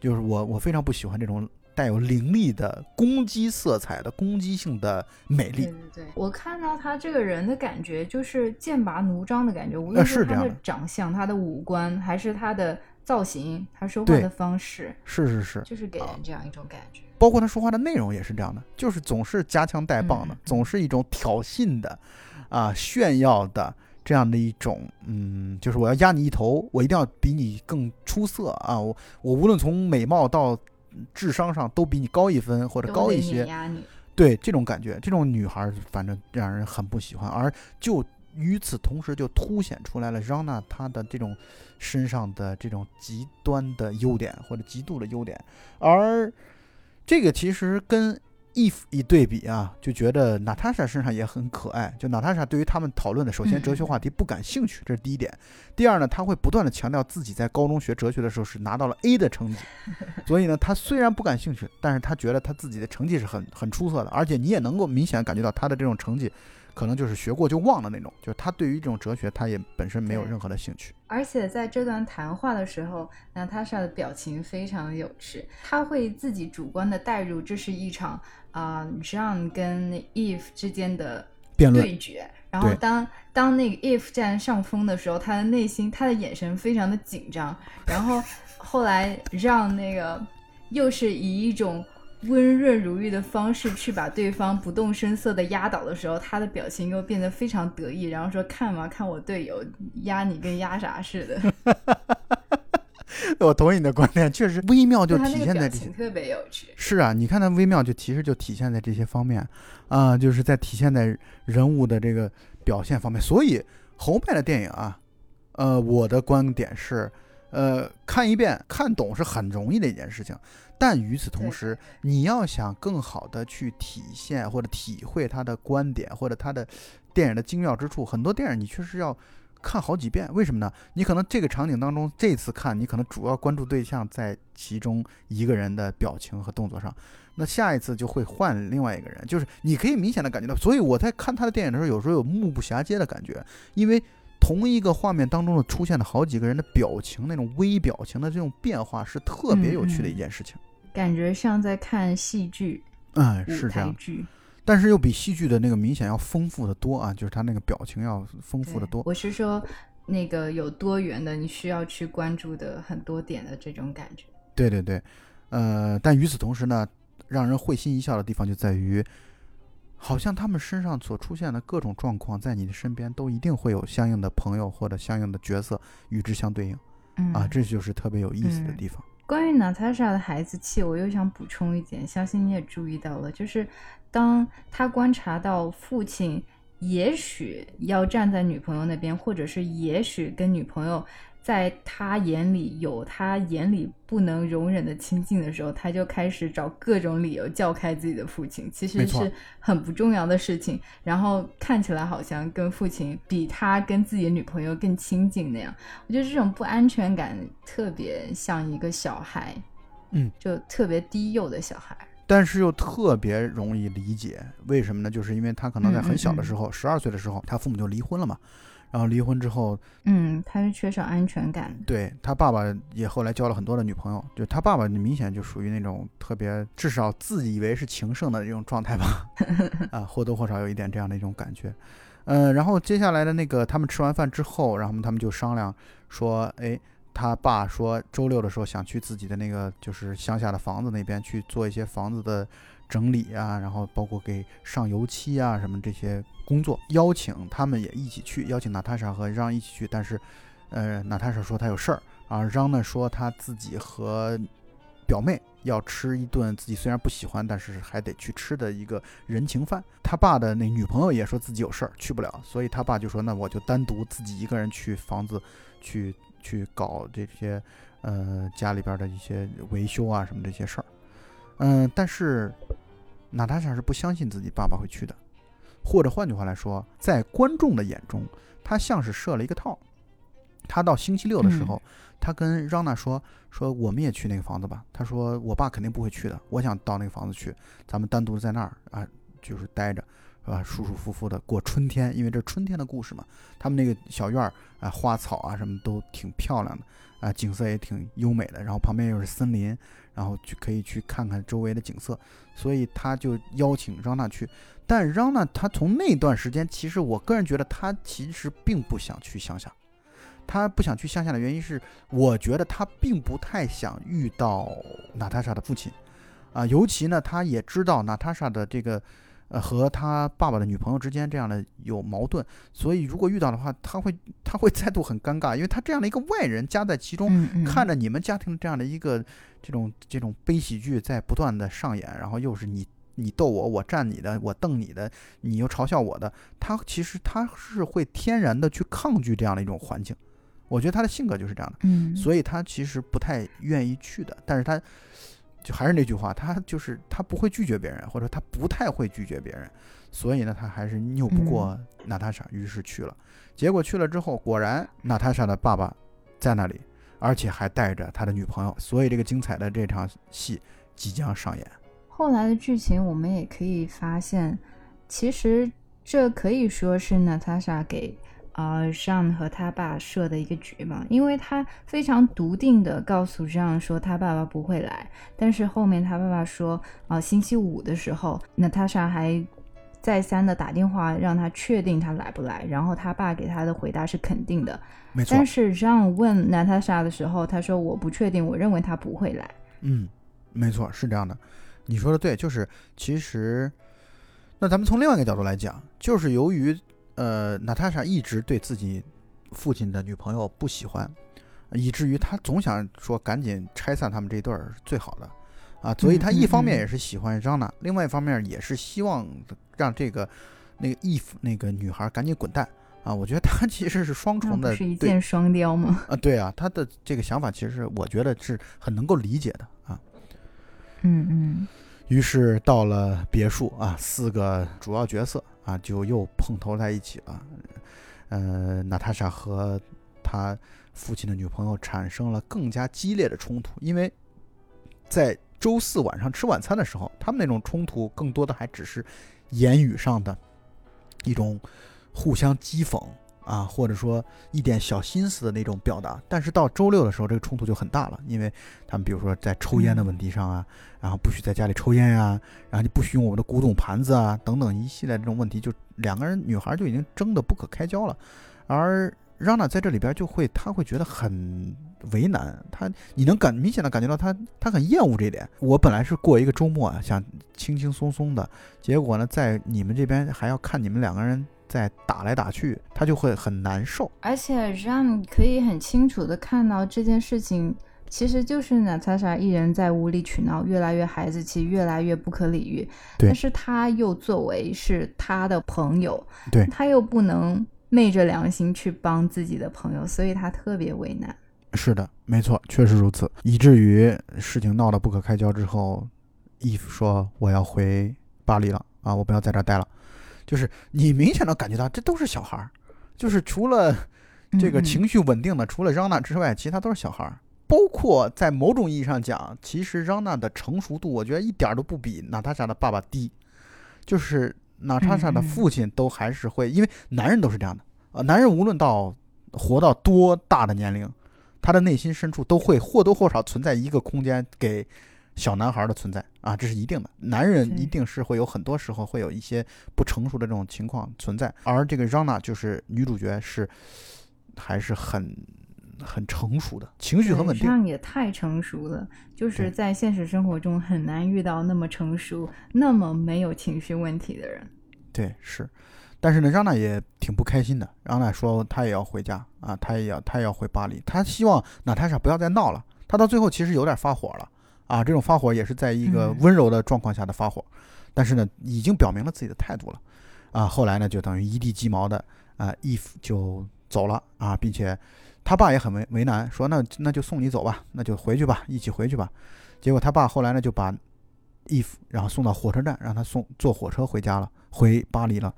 就是我我非常不喜欢这种带有凌厉的攻击色彩的攻击性的美丽。对。对对，我看到他这个人的感觉就是剑拔弩张的感觉，无论呃是这他的样的。长相、他的五官，还是他的造型、他说话的方式，是是是，就是给人这样一种感觉。包括他说话的内容也是这样的，就是总是夹枪带棒的嗯，总是一种挑衅的，啊，炫耀的这样的一种，嗯，就是我要压你一头，我一定要比你更出色啊！我我无论从美貌到智商上都比你高一分或者高一些，对这种感觉，这种女孩反正让人很不喜欢。而就与此同时，就凸显出来了让娜她的这种身上的这种极端的优点或者极度的优点，而这个其实跟。一一对比啊，就觉得娜塔莎身上也很可爱。就娜塔莎对于他们讨论的，首先哲学话题不感兴趣，这是第一点。第二呢，他会不断的强调自己在高中学哲学的时候是拿到了 A 的成绩，所以呢，他虽然不感兴趣，但是他觉得他自己的成绩是很很出色的，而且你也能够明显感觉到他的这种成绩。可能就是学过就忘了那种，就是他对于这种哲学，他也本身没有任何的兴趣。而且在这段谈话的时候，娜塔莎的表情非常有趣，他会自己主观的带入这是一场啊，John 跟 Eve 之间的辩论对决。然后当当那个 Eve 占上风的时候，他的内心，他的眼神非常的紧张。然后后来让那个又是以一种。温润如玉的方式去把对方不动声色的压倒的时候，他的表情又变得非常得意，然后说：“看嘛，看我队友压你跟压啥似的。[laughs] ”我同意你的观点，确实微妙就体现在这些，特别有趣。是啊，你看他微妙就其实就体现在这些方面啊，就是在体现在人物的这个表现方面。所以侯麦的电影啊，呃，我的观点是，呃，看一遍看懂是很容易的一件事情。但与此同时，你要想更好的去体现或者体会他的观点或者他的电影的精妙之处，很多电影你确实要看好几遍。为什么呢？你可能这个场景当中这次看，你可能主要关注对象在其中一个人的表情和动作上，那下一次就会换另外一个人，就是你可以明显的感觉到。所以我在看他的电影的时候，有时候有目不暇接的感觉，因为同一个画面当中的出现的好几个人的表情，那种微表情的这种变化是特别有趣的一件事情。感觉像在看戏剧，嗯，是这样，但是又比戏剧的那个明显要丰富的多啊，就是他那个表情要丰富的多。我是说，那个有多元的，你需要去关注的很多点的这种感觉。对对对，呃，但与此同时呢，让人会心一笑的地方就在于，好像他们身上所出现的各种状况，在你的身边都一定会有相应的朋友或者相应的角色与之相对应，啊，这就是特别有意思的地方。关于娜塔莎的孩子气，我又想补充一点，相信你也注意到了，就是当他观察到父亲也许要站在女朋友那边，或者是也许跟女朋友。在他眼里有他眼里不能容忍的亲近的时候，他就开始找各种理由叫开自己的父亲，其实是很不重要的事情。然后看起来好像跟父亲比他跟自己的女朋友更亲近那样。我觉得这种不安全感特别像一个小孩，嗯，就特别低幼的小孩，但是又特别容易理解。为什么呢？就是因为他可能在很小的时候，十二岁的时候，他父母就离婚了嘛。然后离婚之后，嗯，他是缺少安全感。对他爸爸也后来交了很多的女朋友，就他爸爸明显就属于那种特别，至少自以为是情圣的这种状态吧，[laughs] 啊，或多或少有一点这样的一种感觉。嗯，然后接下来的那个他们吃完饭之后，然后他们就商量说，哎，他爸说周六的时候想去自己的那个就是乡下的房子那边去做一些房子的。整理啊，然后包括给上油漆啊什么这些工作，邀请他们也一起去，邀请娜塔莎和让一起去。但是，呃，娜塔莎说她有事儿啊，让呢说他自己和表妹要吃一顿自己虽然不喜欢，但是还得去吃的一个人情饭。他爸的那女朋友也说自己有事儿去不了，所以他爸就说那我就单独自己一个人去房子去去搞这些呃家里边的一些维修啊什么这些事儿。嗯，但是娜塔莎是不相信自己爸爸会去的，或者换句话来说，在观众的眼中，他像是设了一个套。他到星期六的时候，他跟让娜说：“说我们也去那个房子吧。”他说：“我爸肯定不会去的，我想到那个房子去，咱们单独在那儿啊，就是待着，是吧？舒舒服服的过春天，因为这是春天的故事嘛。他们那个小院儿啊，花草啊什么都挺漂亮的啊，景色也挺优美的，然后旁边又是森林。”然后去可以去看看周围的景色，所以他就邀请让娜去。但让娜他从那段时间，其实我个人觉得他其实并不想去乡下。他不想去乡下的原因是，我觉得他并不太想遇到娜塔莎的父亲啊。尤其呢，他也知道娜塔莎的这个呃，和他爸爸的女朋友之间这样的有矛盾，所以如果遇到的话，他会他会再度很尴尬，因为他这样的一个外人夹在其中，嗯嗯。看着你们家庭这样的一个这种这种悲喜剧在不断的上演，然后又是你你逗我，我站你的，我瞪你的，你又嘲笑我的，他其实他是会天然的去抗拒这样的一种环境，我觉得他的性格就是这样的，嗯，所以他其实不太愿意去的，但是他就还是那句话，他就是他不会拒绝别人，或者他不太会拒绝别人，所以呢，他还是拗不过娜塔莎，于是去了。结果去了之后，果然娜塔莎的爸爸在那里，而且还带着他的女朋友，所以这个精彩的这场戏即将上演。后来的剧情我们也可以发现，其实这可以说是娜塔莎给呃让和他爸设的一个局嘛，因为他非常笃定的告诉让说他爸爸不会来，但是后面他爸爸说啊、呃星期五的时候，娜塔莎还再三的打电话让他确定他来不来，然后他爸给他的回答是肯定的，没错但，是让问娜塔莎的时候，他说我不确定，我认为他不会来。嗯，没错，是这样的。你说的对，就是其实，那咱们从另外一个角度来讲，就是由于呃，娜塔莎一直对自己父亲的女朋友不喜欢，以至于他总想说赶紧拆散他们这一对儿是最好的啊，所以他一方面也是喜欢张娜，另外一方面也是希望让这个那个 Eve 那个女孩赶紧滚蛋啊。我觉得他其实是双重的是一箭双雕吗？[laughs] 啊，对啊，他的这个想法其实我觉得是很能够理解的啊。嗯嗯于是到了别墅啊，四个主要角色啊就又碰头在一起了。呃，娜塔莎和他父亲的女朋友产生了更加激烈的冲突，因为在周四晚上吃晚餐的时候，他们那种冲突更多的还只是言语上的一种互相讥讽啊，或者说一点小心思的那种表达。但是到周六的时候，这个冲突就很大了，因为他们比如说在抽烟的问题上啊，然后不许在家里抽烟呀、然后就不许用我们的古董盘子啊，等等一系列这种问题，就两个人女孩就已经争得不可开交了，而让娜在这里边就会，她会觉得很为难，她你能感明显的感觉到她她很厌恶这一点。我本来是过一个周末啊，想轻轻松松的，结果呢，在你们这边还要看你们两个人在打来打去，他就会很难受。而且让你可以很清楚的看到这件事情，其实就是娜塔莎一人在无理取闹，越来越孩子气，越来越不可理喻。对但是他又作为是他的朋友，对他又不能昧着良心去帮自己的朋友，所以他特别为难。是的，没错，确实如此，以至于事情闹得不可开交之后，伊芙说我要回巴黎了啊，我不要在这儿待了。就是你明显的感觉到这都是小孩儿，就是除了这个情绪稳定的，除了让娜之外，其他都是小孩儿。包括在某种意义上讲，其实让娜的成熟度，我觉得一点儿都不比娜塔莎的爸爸低。就是娜塔莎的父亲都还是会，因为男人都是这样的啊、呃男人无论到活到多大的年龄，他的内心深处都会或多或少存在一个空间给小男孩的存在啊，这是一定的。男人一定是会有很多时候会有一些不成熟的这种情况存在，而这个让娜就是女主角是还是很很成熟的，情绪很稳定。这样也太成熟了，就是在现实生活中很难遇到那么成熟、那么没有情绪问题的人。对，是。但是呢，让娜也挺不开心的。让娜说她也要回家啊，她也要她也要回巴黎。她希望娜塔莎不要再闹了。她到最后其实有点发火了啊，这种发火也是在一个嗯温柔的状况下的发火，但是呢，已经表明了自己的态度了啊。后来呢，就等于一地鸡毛的啊，，if 就走了啊，并且他爸也很为为难，说那那就送你走吧，那就回去吧，一起回去吧。结果他爸后来呢就把 if 然后送到火车站，让他送坐火车回家了，回巴黎了。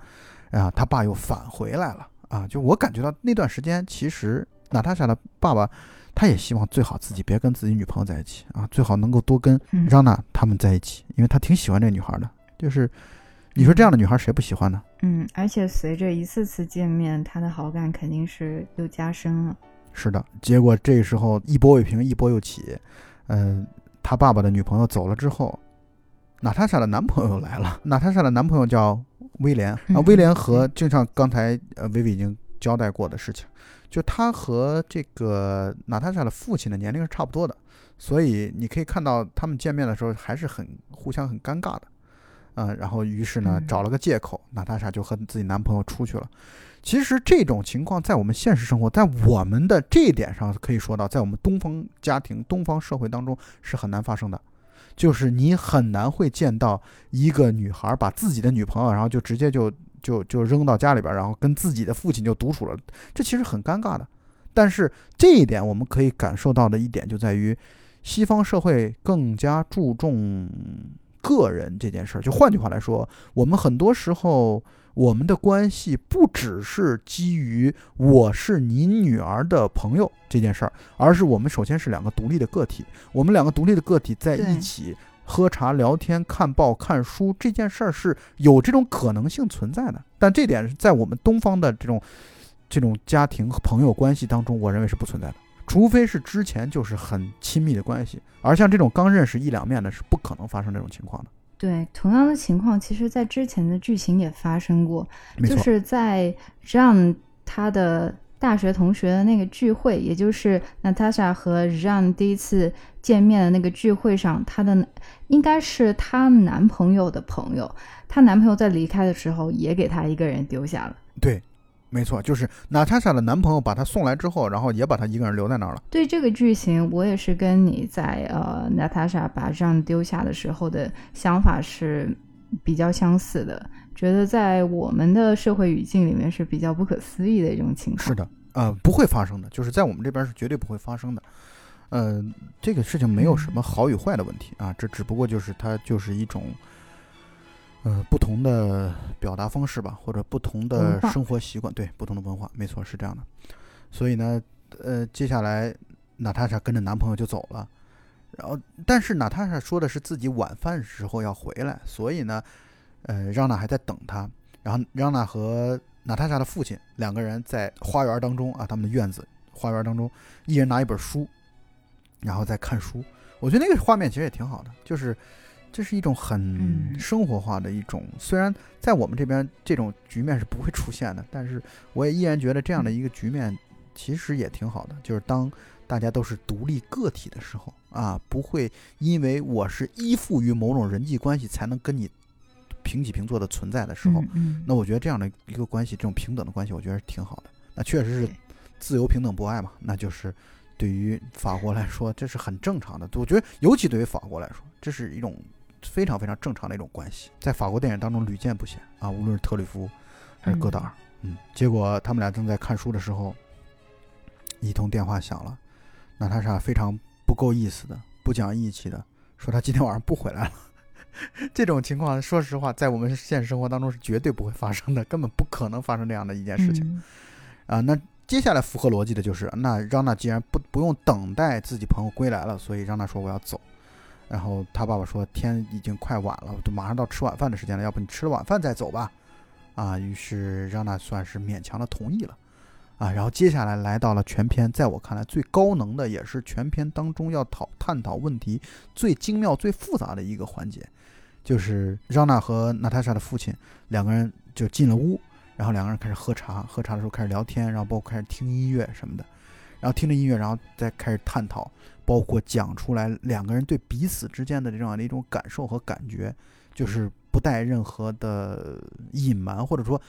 啊，他爸又返回来了啊！就我感觉到那段时间，其实娜塔莎的爸爸，他也希望最好自己别跟自己女朋友在一起啊，最好能够多跟嗯让娜他们在一起，因为他挺喜欢这个女孩的。就是你说这样的女孩谁不喜欢呢？嗯，而且随着一次次见面，他的好感肯定是又加深了。是的，结果这时候一波未平，一波又起。嗯、他爸爸的女朋友走了之后，娜塔莎的男朋友来了。娜塔莎的男朋友叫威廉啊嗯，威廉和就像刚才呃薇薇已经交代过的事情，就他和这个娜塔莎的父亲的年龄是差不多的，所以你可以看到他们见面的时候还是很互相很尴尬的。嗯，然后于是呢嗯找了个借口，娜塔莎就和自己男朋友出去了。其实这种情况在我们现实生活，在我们的这一点上可以说到，在我们东方家庭、东方社会当中是很难发生的。就是你很难会见到一个女孩把自己的女朋友，然后就直接就就就扔到家里边，然后跟自己的父亲就独处了，这其实很尴尬的。但是这一点我们可以感受到的一点就在于，西方社会更加注重个人这件事儿。就换句话来说，我们很多时候我们的关系不只是基于我是你女儿的朋友这件事儿，而是我们首先是两个独立的个体，我们两个独立的个体在一起喝茶、聊天、看报、看书这件事儿是有这种可能性存在的。但这点是在我们东方的这种这种家庭和朋友关系当中，我认为是不存在的。除非是之前就是很亲密的关系，而像这种刚认识一两面的，是不可能发生这种情况的。对，同样的情况，其实在之前的剧情也发生过，就是在让他的大学同学的那个聚会，也就是 Natasha 和让第一次见面的那个聚会上，他的应该是她男朋友的朋友，她男朋友在离开的时候也给她一个人丢下了。对，没错，就是娜塔莎的男朋友把她送来之后，然后也把她一个人留在那儿了。对这个剧情，我也是跟你在呃 Natasha 把让丢下的时候的想法是比较相似的，觉得在我们的社会语境里面是比较不可思议的一种情况。是的，呃，不会发生的，就是在我们这边是绝对不会发生的。呃，这个事情没有什么好与坏的问题啊，这只不过就是它就是一种，呃，不同的表达方式吧，或者不同的生活习惯，对，不同的文化，没错，是这样的。所以呢，呃，接下来娜塔莎跟着男朋友就走了，然后，但是娜塔莎说的是自己晚饭时候要回来，所以呢，呃，让娜还在等她。然后让娜和娜塔莎的父亲两个人在花园当中啊，他们的院子花园当中，一人拿一本书，然后再看书。我觉得那个画面其实也挺好的，就是这是一种很嗯生活化的一种，虽然在我们这边这种局面是不会出现的，但是我也依然觉得这样的一个局面其实也挺好的，就是当大家都是独立个体的时候啊，不会因为我是依附于某种人际关系才能跟你平起平坐的存在的时候，嗯嗯那我觉得这样的一个关系，这种平等的关系，我觉得是挺好的。那确实是自由、平等、博爱嘛，那就是对于法国来说，这是很正常的。我觉得，尤其对于法国来说，这是一种非常非常正常的一种关系，在法国电影当中屡见不鲜啊。无论是特里弗还是戈达尔，嗯，结果他们俩正在看书的时候，一通电话响了，娜塔莎非常不够意思的、不讲义气的说她今天晚上不回来了。[laughs] 这种情况，说实话，在我们现实生活当中是绝对不会发生的，根本不可能发生这样的一件事情嗯啊。那接下来符合逻辑的就是，那让娜既然不不用等待自己朋友归来了，所以让娜说我要走。然后他爸爸说天已经快晚了，都马上到吃晚饭的时间了，要不你吃了晚饭再走吧。啊，于是让娜算是勉强的同意了。啊，然后接下来来到了全篇，在我看来最高能的，也是全篇当中要讨探讨问题最精妙、最复杂的一个环节，就是让娜和娜塔莎的父亲两个人就进了屋，然后两个人开始喝茶，喝茶的时候开始聊天，然后包括开始听音乐什么的，然后听着音乐，然后再开始探讨，包括讲出来两个人对彼此之间的这样的一种感受和感觉，就是不带任何的隐瞒，或者说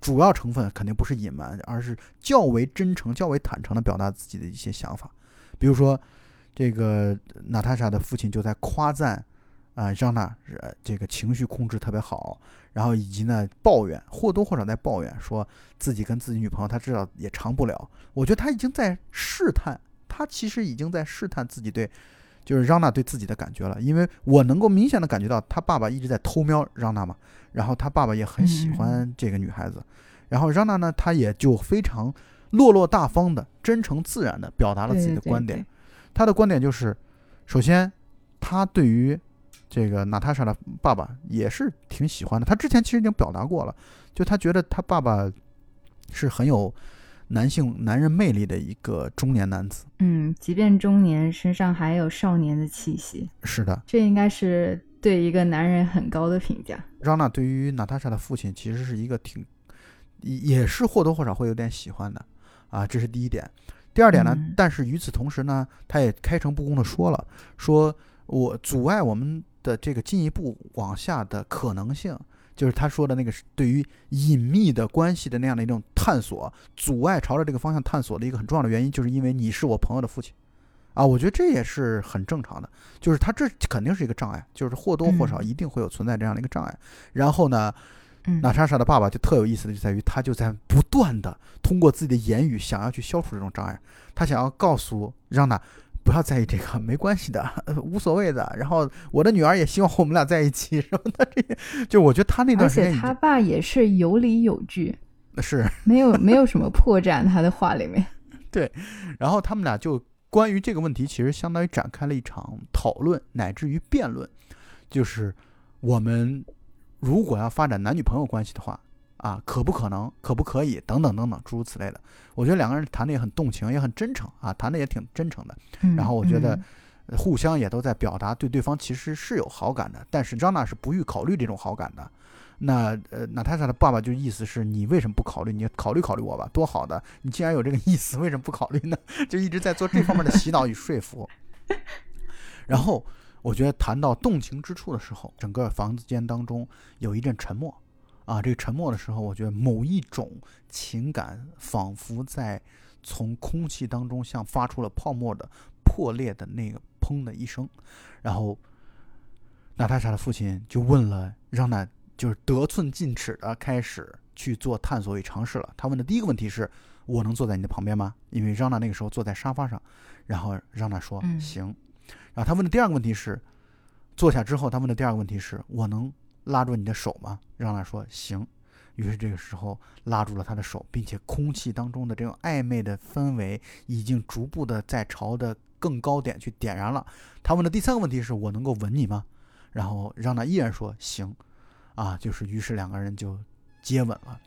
主要成分肯定不是隐瞒，而是较为真诚、较为坦诚的表达自己的一些想法。比如说，这个娜塔莎的父亲就在夸赞啊，让娜呃这个情绪控制特别好，然后以及呢抱怨或多或少在抱怨，说自己跟自己女朋友他知道也长不了。我觉得他已经在试探，他其实已经在试探自己对，就是让娜对自己的感觉了。因为我能够明显的感觉到他爸爸一直在偷瞄让娜嘛，然后他爸爸也很喜嗯欢这个女孩子，然后让娜呢，她也就非常落落大方的、真诚自然的表达了自己的观点。对他的观点就是，首先，他对于这个娜塔莎的爸爸也是挺喜欢的。他之前其实已经表达过了，就他觉得他爸爸是很有男性男人魅力的一个中年男子。嗯，即便中年，身上还有少年的气息，是的，这应该是对一个男人很高的评价。让娜对于娜塔莎的父亲其实是一个挺，也也是或多或少会有点喜欢的啊，这是第一点。第二点呢，嗯但是与此同时呢，他也开诚布公的说了，说我阻碍我们的这个进一步往下的可能性，就是他说的那个是对于隐秘的关系的那样的一种探索，阻碍朝着这个方向探索的一个很重要的原因，就是因为你是我朋友的父亲，啊，我觉得这也是很正常的，就是他这肯定是一个障碍，就是或多或少嗯。一定会有存在这样的一个障碍。然后呢，嗯。娜莎莎的爸爸就特有意思的就在于，他就在不断的通过自己的言语想要去消除这种障碍，他想要告诉让娜不要在意这个，没关系的，[laughs] 呃无所谓的。然后我的女儿也希望我们俩在一起什么的，[laughs] 这些就我觉得他那而且段时间已他爸也是有理有据，是，没有没有什么破绽，他的话里面。[laughs] 对然后他们俩就关于这个问题，其实相当于展开了一场讨论，乃至于辩论，就是我们如果要发展男女朋友关系的话，啊，可不可能，可不可以，等等等等，诸如此类的。我觉得两个人谈的也很动情，也很真诚啊，谈的也挺真诚的。嗯然后我觉得互相也都在表达对对方其实是有好感的，但是张娜是不予考虑这种好感的。那呃，娜塔莎的爸爸就意思是你为什么不考虑？你考虑考虑我吧，多好的！你既然有这个意思，为什么不考虑呢？[laughs] 就一直在做这方面的洗脑与说服。[laughs] 然后我觉得谈到动情之处的时候，整个房间当中有一阵沉默。啊，这个沉默的时候，我觉得某一种情感仿佛在从空气当中像发出了泡沫的破裂的那个砰的一声，然后娜塔莎的父亲就问了让娜，就是得寸进尺的开始去做探索与尝试了。他问的第一个问题是：我能坐在你的旁边吗？因为让娜那个时候坐在沙发上，然后让娜说嗯行。然后他问的第二个问题是：坐下之后，他问的第二个问题是：我能拉住你的手吗？让他说行。于是这个时候拉住了他的手，并且空气当中的这种暧昧的氛围已经逐步的在朝着更高点去点燃了。他问的第三个问题是我能够吻你吗？然后让他依然说行，啊，就是于是两个人就接吻了。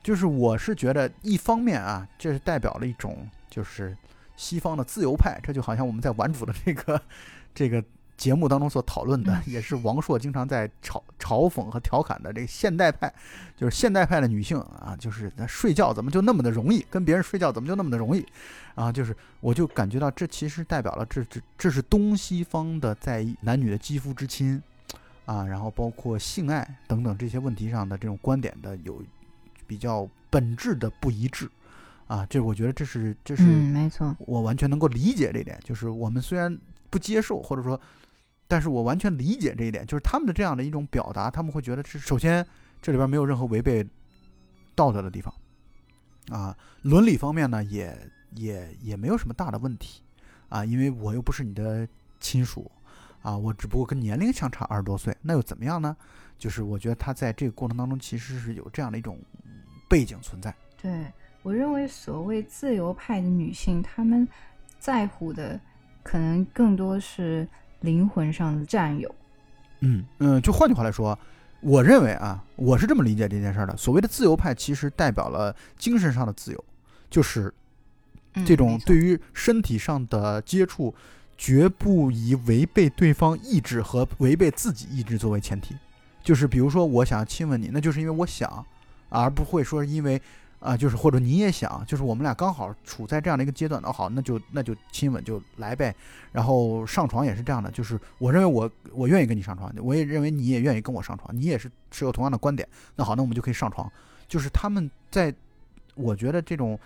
就是我是觉得一方面啊，这是代表了一种就是西方的自由派，这就好像我们在玩主的这个这个节目当中所讨论的，嗯也是王朔经常在嘲嘲讽和调侃的这个现代派，就是现代派的女性啊，就是那睡觉怎么就那么的容易，跟别人睡觉怎么就那么的容易啊？就是我就感觉到这其实代表了这这这是东西方的在男女的肌肤之亲啊，然后包括性爱等等这些问题上的这种观点的有比较本质的不一致啊，这我觉得这是这是。嗯，没错，我完全能够理解这一点，就是我们虽然不接受，或者说，但是我完全理解这一点，就是他们的这样的一种表达，他们会觉得是首先这里边没有任何违背道德的地方，啊，伦理方面呢也也也没有什么大的问题，啊，因为我又不是你的亲属，啊，我只不过跟年龄相差二十多岁，那又怎么样呢？就是我觉得他在这个过程当中其实是有这样的一种背景存在，对我认为，所谓自由派的女性，她们在乎的可能更多是灵魂上的占有。嗯嗯，就换句话来说，我认为啊，我是这么理解这件事儿的。所谓的自由派，其实代表了精神上的自由，就是嗯这种对于身体上的接触，绝不以违背对方意志和违背自己意志作为前提。就是比如说，我想要亲吻你，那就是因为我想，而不会说是因为啊、就是或者你也想，就是我们俩刚好处在这样的一个阶段，那好，那就那就亲吻就来呗。然后上床也是这样的，就是我认为我我愿意跟你上床，我也认为你也愿意跟我上床，你也是持有同样的观点，那好，那我们就可以上床。就是他们在，我觉得这种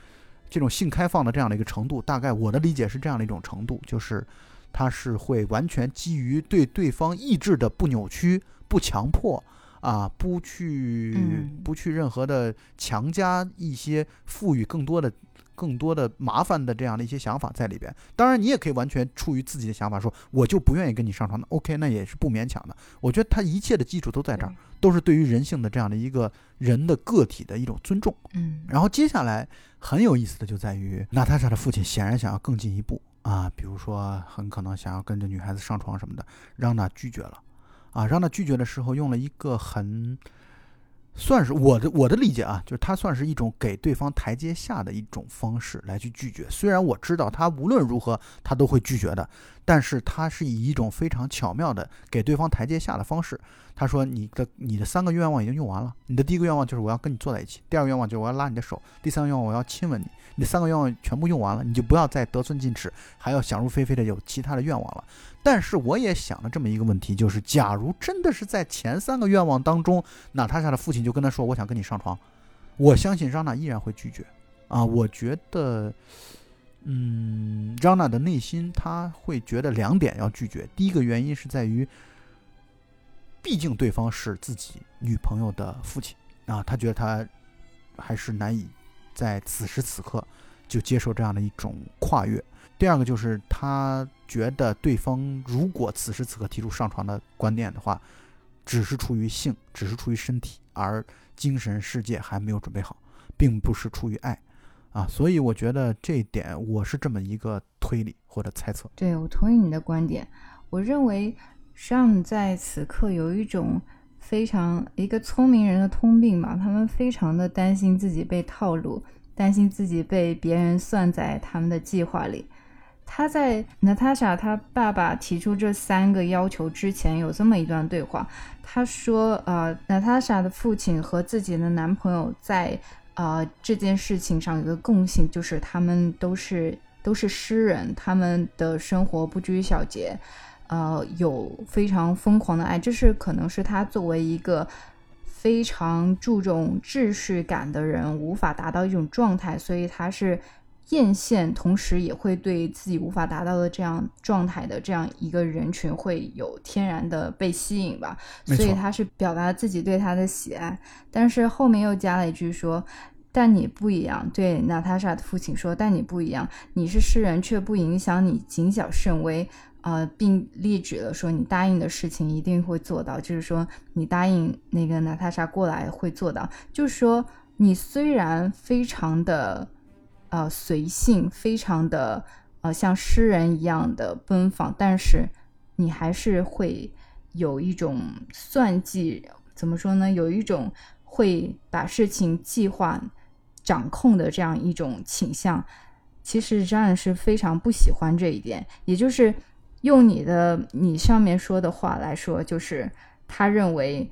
这种性开放的这样的一个程度，大概我的理解是这样的一种程度，就是他是会完全基于对对方意志的不扭曲、不强迫啊，不去、嗯不去任何的强加一些赋予更多的。更多的麻烦的这样的一些想法在里边，当然你也可以完全出于自己的想法说，我就不愿意跟你上床，的 OK，那也是不勉强的。我觉得他一切的基础都在这儿，都是对于人性的这样的一个人的个体的一种尊重。嗯，然后接下来很有意思的就在于，娜塔莎的父亲显然想要更进一步啊，比如说很可能想要跟着女孩子上床什么的，让娜拒绝了啊，让他拒绝的时候用了一个很。算是我的我的理解啊，就是他算是一种给对方台阶下的一种方式来去拒绝。虽然我知道他无论如何他都会拒绝的，但是他是以一种非常巧妙的给对方台阶下的方式。他说：“你的你的三个愿望已经用完了，你的第一个愿望就是我要跟你坐在一起，第二个愿望就是我要拉你的手，第三个愿望我要亲吻你。你三个愿望全部用完了，你就不要再得寸进尺，还要想入非非的有其他的愿望了。但是我也想了这么一个问题，就是假如真的是在前三个愿望当中，娜塔莎的父亲就跟他说我想跟你上床，我相信让娜依然会拒绝啊。我觉得。”嗯，张娜的内心他会觉得两点要拒绝。第一个原因是在于，毕竟对方是自己女朋友的父亲啊，他觉得他还是难以在此时此刻就接受这样的一种跨越。第二个就是他觉得对方如果此时此刻提出上床的观点的话，只是出于性，只是出于身体，而精神世界还没有准备好，并不是出于爱。啊，所以我觉得这一点我是这么一个推理或者猜测。对，我同意你的观点。我认为上在此刻有一种非常一个聪明人的通病嘛，他们非常的担心自己被套路，担心自己被别人算在他们的计划里。他在 Natasha 他爸爸提出这三个要求之前，有这么一段对话，他说：“呃娜塔莎的父亲和自己的男朋友在。”呃，这件事情上有个共性，就是他们都是都是诗人，他们的生活不拘小节，呃，有非常疯狂的爱，这是可能是他作为一个非常注重秩序感的人无法达到一种状态，所以他是艳羡，同时也会对自己无法达到的这样状态的这样一个人群会有天然的被吸引吧，所以他是表达自己对他的喜爱，但是后面又加了一句说。但你不一样，对娜塔莎的父亲说。但你不一样，你是诗人，却不影响你谨小慎微。呃，并例举了说，你答应的事情一定会做到，就是说你答应那个娜塔莎过来会做到。就是说，你虽然非常的呃随性，非常的呃像诗人一样的奔放，但是你还是会有一种算计，怎么说呢？有一种会把事情计划。掌控的这样一种倾向，其实张然是非常不喜欢这一点。也就是用你的你上面说的话来说，就是他认为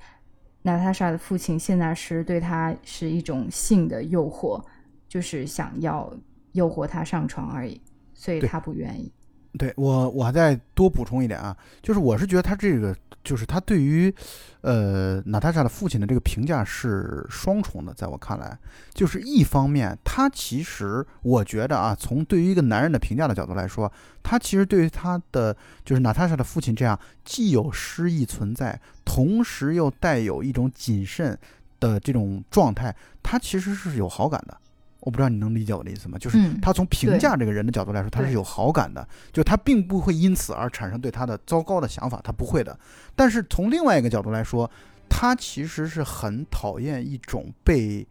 娜塔莎的父亲现在是对他是一种性的诱惑，就是想要诱惑他上床而已，所以他不愿意。对我，我还再多补充一点啊，就是我是觉得他这个。就是他对于，呃，娜塔莎的父亲的这个评价是双重的，在我看来，就是一方面，他其实我觉得啊，从对于一个男人的评价的角度来说，他其实对于他的就是娜塔莎的父亲这样既有诗意存在，同时又带有一种谨慎的这种状态，他其实是有好感的。我不知道你能理解我的意思吗？就是他从评价这个人的角度来说，他是有好感的，就他并不会因此而产生对他的糟糕的想法，他不会的。但是从另外一个角度来说，他其实是很讨厌一种被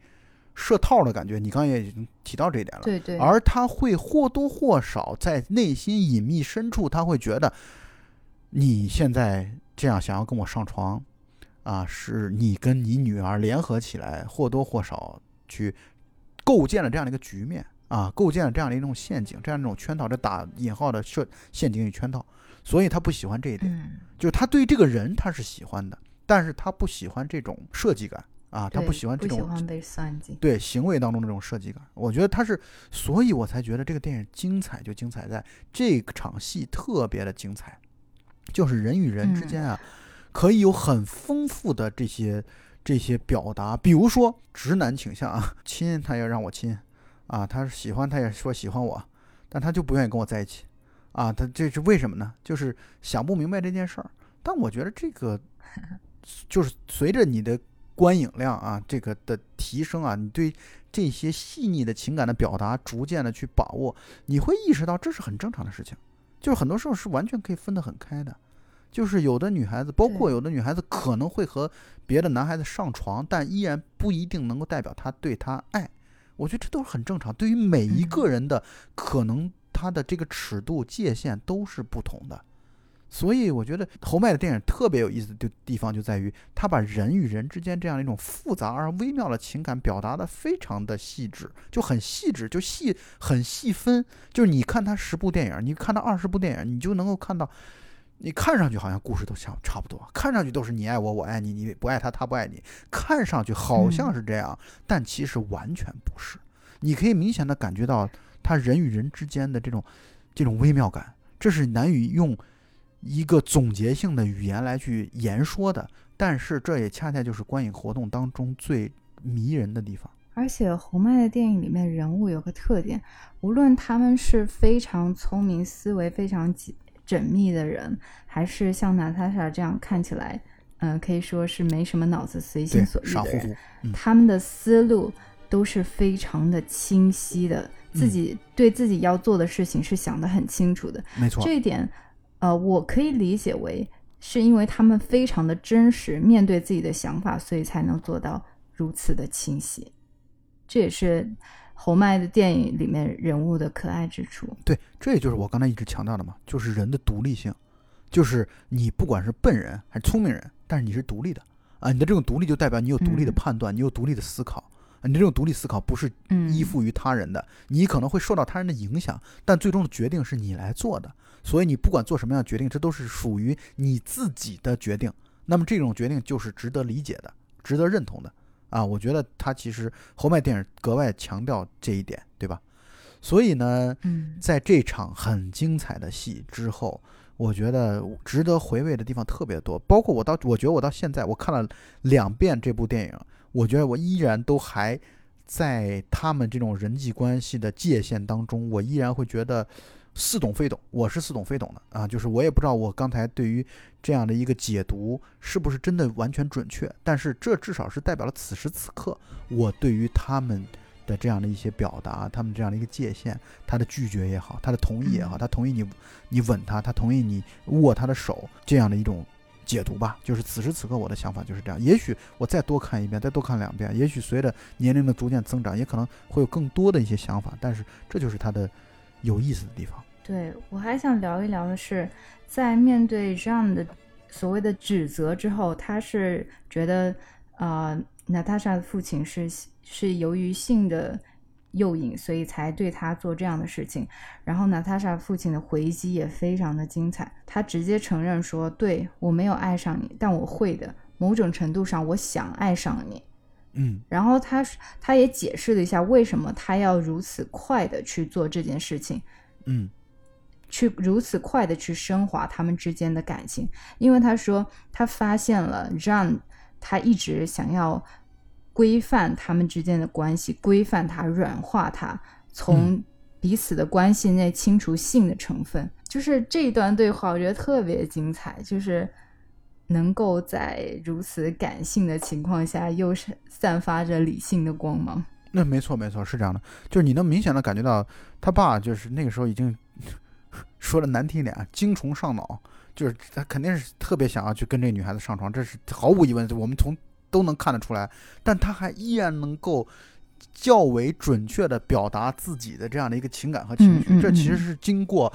设套的感觉。你刚刚也已经提到这一点了，对对。而他会或多或少在内心隐秘深处，他会觉得你现在这样想要跟我上床，啊，是你跟你女儿联合起来，或多或少去。构建了这样的一个局面啊，构建了这样的一种陷阱，这样一种圈套，这打引号的设陷阱与圈套，所以他不喜欢这一点，就是他对这个人他是喜欢的，但是他不喜欢这种设计感啊，他不喜欢这种被算计，对行为当中的这种设计感，我觉得他是，所以我才觉得这个电影精彩就精彩在这场戏特别的精彩，就是人与人之间啊，可以有很丰富的这些。这些表达，比如说直男倾向啊，亲他要让我亲，啊，他喜欢他也说喜欢我，但他就不愿意跟我在一起，啊，他这是为什么呢？就是想不明白这件事儿。但我觉得这个 [laughs] 就是随着你的观影量啊，这个的提升啊，你对这些细腻的情感的表达逐渐的去把握，你会意识到这是很正常的事情，就是很多时候是完全可以分得很开的。就是有的女孩子，包括有的女孩子可能会和别的男孩子上床，但依然不一定能够代表她对他爱。我觉得这都是很正常。对于每一个人的可能，他的这个尺度界限都是不同的。所以我觉得侯麦的电影特别有意思的地方就在于，他把人与人之间这样一种复杂而微妙的情感表达的非常的细致，就很细致，就细很细分。就是你看他十部电影，你看他二十部电影，你就能够看到，你看上去好像故事都像差不多，看上去都是你爱我，我爱你，你不爱他，他不爱你，看上去好像是这样，但其实完全不是。你可以明显的感觉到他人与人之间的这种这种微妙感，这是难以用。一个总结性的语言来去言说的，但是这也恰恰就是观影活动当中最迷人的地方。而且红麦的电影里面人物有个特点，无论他们是非常聪明、思维非常缜密的人，还是像娜塔莎这样看起来，嗯，可以说是没什么脑子、随心所欲的人，他们的思路都是非常的清晰的，自己对自己要做的事情是想得很清楚的。没错，这一点。呃，我可以理解为是因为他们非常的真实，面对自己的想法，所以才能做到如此的清晰。这也是侯麦的电影里面人物的可爱之处。对，这也就是我刚才一直强调的嘛，就是人的独立性，就是你不管是笨人还是聪明人，但是你是独立的啊，你的这种独立就代表你有独立的判断，你有独立的思考。你这种独立思考不是依附于他人的，你可能会受到他人的影响，但最终的决定是你来做的。所以你不管做什么样的决定，这都是属于你自己的决定。那么这种决定就是值得理解的，值得认同的啊！我觉得他其实侯麦电影格外强调这一点，对吧？所以呢，在这场很精彩的戏之后，我觉得值得回味的地方特别多，包括我到，我觉得我到现在我看了两遍这部电影。我觉得我依然都还在他们这种人际关系的界限当中，我依然会觉得似懂非懂。我是似懂非懂的啊，就是我也不知道我刚才对于这样的一个解读是不是真的完全准确，但是这至少是代表了此时此刻我对于他们的这样的一些表达，他们这样的一个界限，他的拒绝也好，他的同意也好，他同意你你吻他，他同意你握他的手，这样的一种。解读吧，就是此时此刻我的想法就是这样。也许我再多看一遍，再多看两遍，也许随着年龄的逐渐增长，也可能会有更多的一些想法。但是这就是他的有意思的地方。对我还想聊一聊的是，在面对这样的所谓的指责之后，他是觉得呃，娜塔莎的父亲是是由于性的。诱引，所以才对他做这样的事情。然后娜塔莎父亲的回击也非常的精彩，他直接承认说：“对我没有爱上你，但我会的。某种程度上，我想爱上你。”嗯。然后他他也解释了一下为什么他要如此快的去做这件事情。嗯。去如此快的去升华他们之间的感情，因为他说他发现了让他一直想要。规范他们之间的关系，规范他，软化他，从彼此的关系内清除性的成分。就是这一段对话，我觉得特别精彩。就是能够在如此感性的情况下，又是散发着理性的光芒。那没错，没错，是这样的。就是你能明显的感觉到，他爸就是那个时候已经 [laughs] 说的难听点，精虫上脑，就是他肯定是特别想要去跟这女孩子上床，这是毫无疑问。我们从都能看得出来，但他还依然能够较为准确的表达自己的这样的一个情感和情绪。这其实是经过，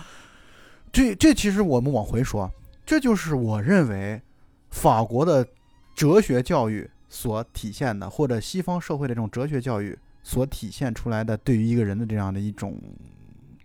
这这其实我们往回说，这就是我认为法国的哲学教育所体现的，或者西方社会的这种哲学教育所体现出来的，对于一个人的这样的一种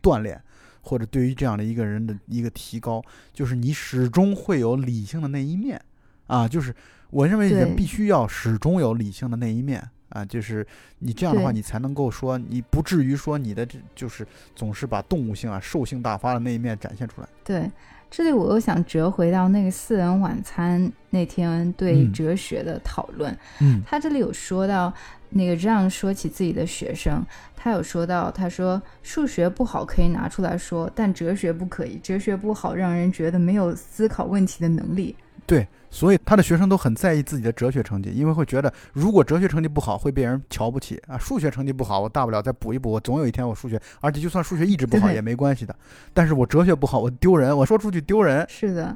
锻炼，或者对于这样的一个人的一个提高，就是你始终会有理性的那一面啊，就是。我认为人必须要始终有理性的那一面啊，就是你这样的话，你才能够说你不至于说你的这就是总是把动物性啊、兽性大发的那一面展现出来。对，这里我又想折回到那个四人晚餐那天对哲学的讨论。嗯，他这里有说到那个让说起自己的学生，他有说到，他说数学不好可以拿出来说，但哲学不可以，哲学不好让人觉得没有思考问题的能力。对。所以他的学生都很在意自己的哲学成绩，因为会觉得如果哲学成绩不好会被人瞧不起啊。数学成绩不好，我大不了再补一补，我总有一天我数学，而且就算数学一直不好也没关系的。但是我哲学不好，我丢人，我说出去丢人。是的。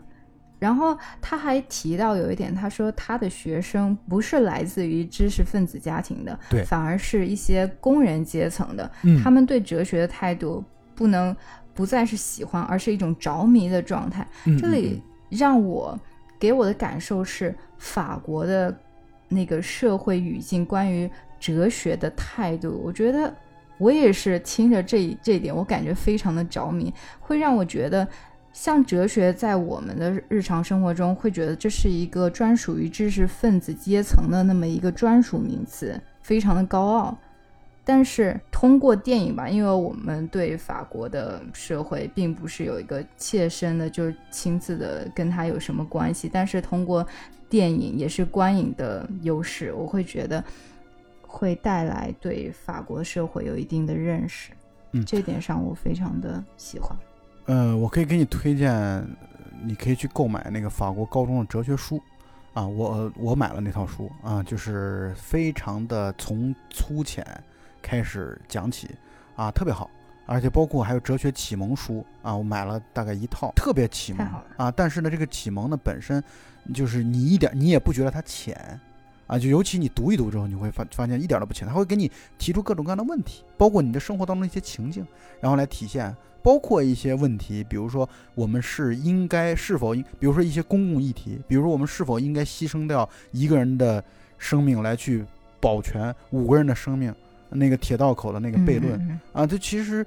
然后他还提到有一点，他说他的学生不是来自于知识分子家庭的，对，反而是一些工人阶层的，他们对哲学的态度不能。不再是喜欢，而是一种着迷的状态。嗯这里让我给我的感受是法国的那个社会语境，关于哲学的态度，我觉得我也是听着这这一点，我感觉非常的着迷，会让我觉得。像哲学在我们的日常生活中，会觉得这是一个专属于知识分子阶层的那么一个专属名词，非常的高傲。但是通过电影吧，因为我们对法国的社会并不是有一个切身的，就是亲自的跟他有什么关系。但是通过电影也是观影的优势，我会觉得会带来对法国社会有一定的认识。嗯这点上我非常的喜欢。呃，我可以给你推荐，你可以去购买那个法国高中的哲学书，啊，我我买了那套书啊，就是非常的从粗浅开始讲起，啊，特别好，而且包括还有哲学启蒙书啊，我买了大概一套，特别启蒙啊，但是呢，这个启蒙呢本身就是你一点你也不觉得它浅。啊，就尤其你读一读之后，你会发发现一点都不浅，它会给你提出各种各样的问题，包括你的生活当中一些情境，然后来体现包括一些问题，比如说我们是应该是否应，比如说一些公共议题，比如说我们是否应该牺牲掉一个人的生命来去保全五个人的生命，那个铁道口的那个悖论、嗯嗯。啊，这其实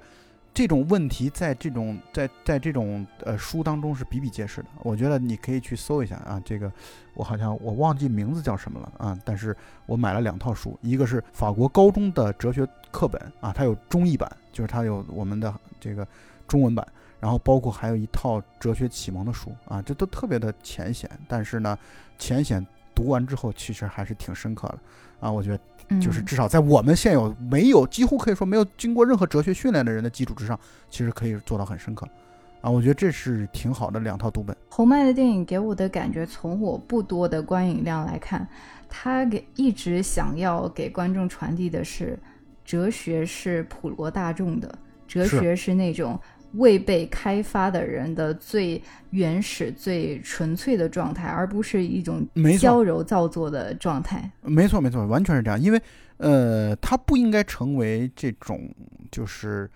这种问题在这种在在这种呃书当中是比比皆是的。我觉得你可以去搜一下啊，这个我好像我忘记名字叫什么了啊，但是我买了两套书，一个是法国高中的哲学课本啊，它有中译版，就是它有我们的这个中文版，然后包括还有一套哲学启蒙的书啊，这都特别的浅显，但是呢，浅显读完之后其实还是挺深刻的啊，我觉得。嗯就是至少在我们现有没有几乎可以说没有经过任何哲学训练的人的基础之上，其实可以做到很深刻，啊，我觉得这是挺好的两套读本。侯麦的电影给我的感觉，从我不多的观影量来看，他给一直想要给观众传递的是，哲学是普罗大众的，哲学是那种未被开发的人的最原始、最纯粹的状态，而不是一种没错矫揉造作的状态。没错，没错，完全是这样。因为，呃，它不应该成为这种，就是，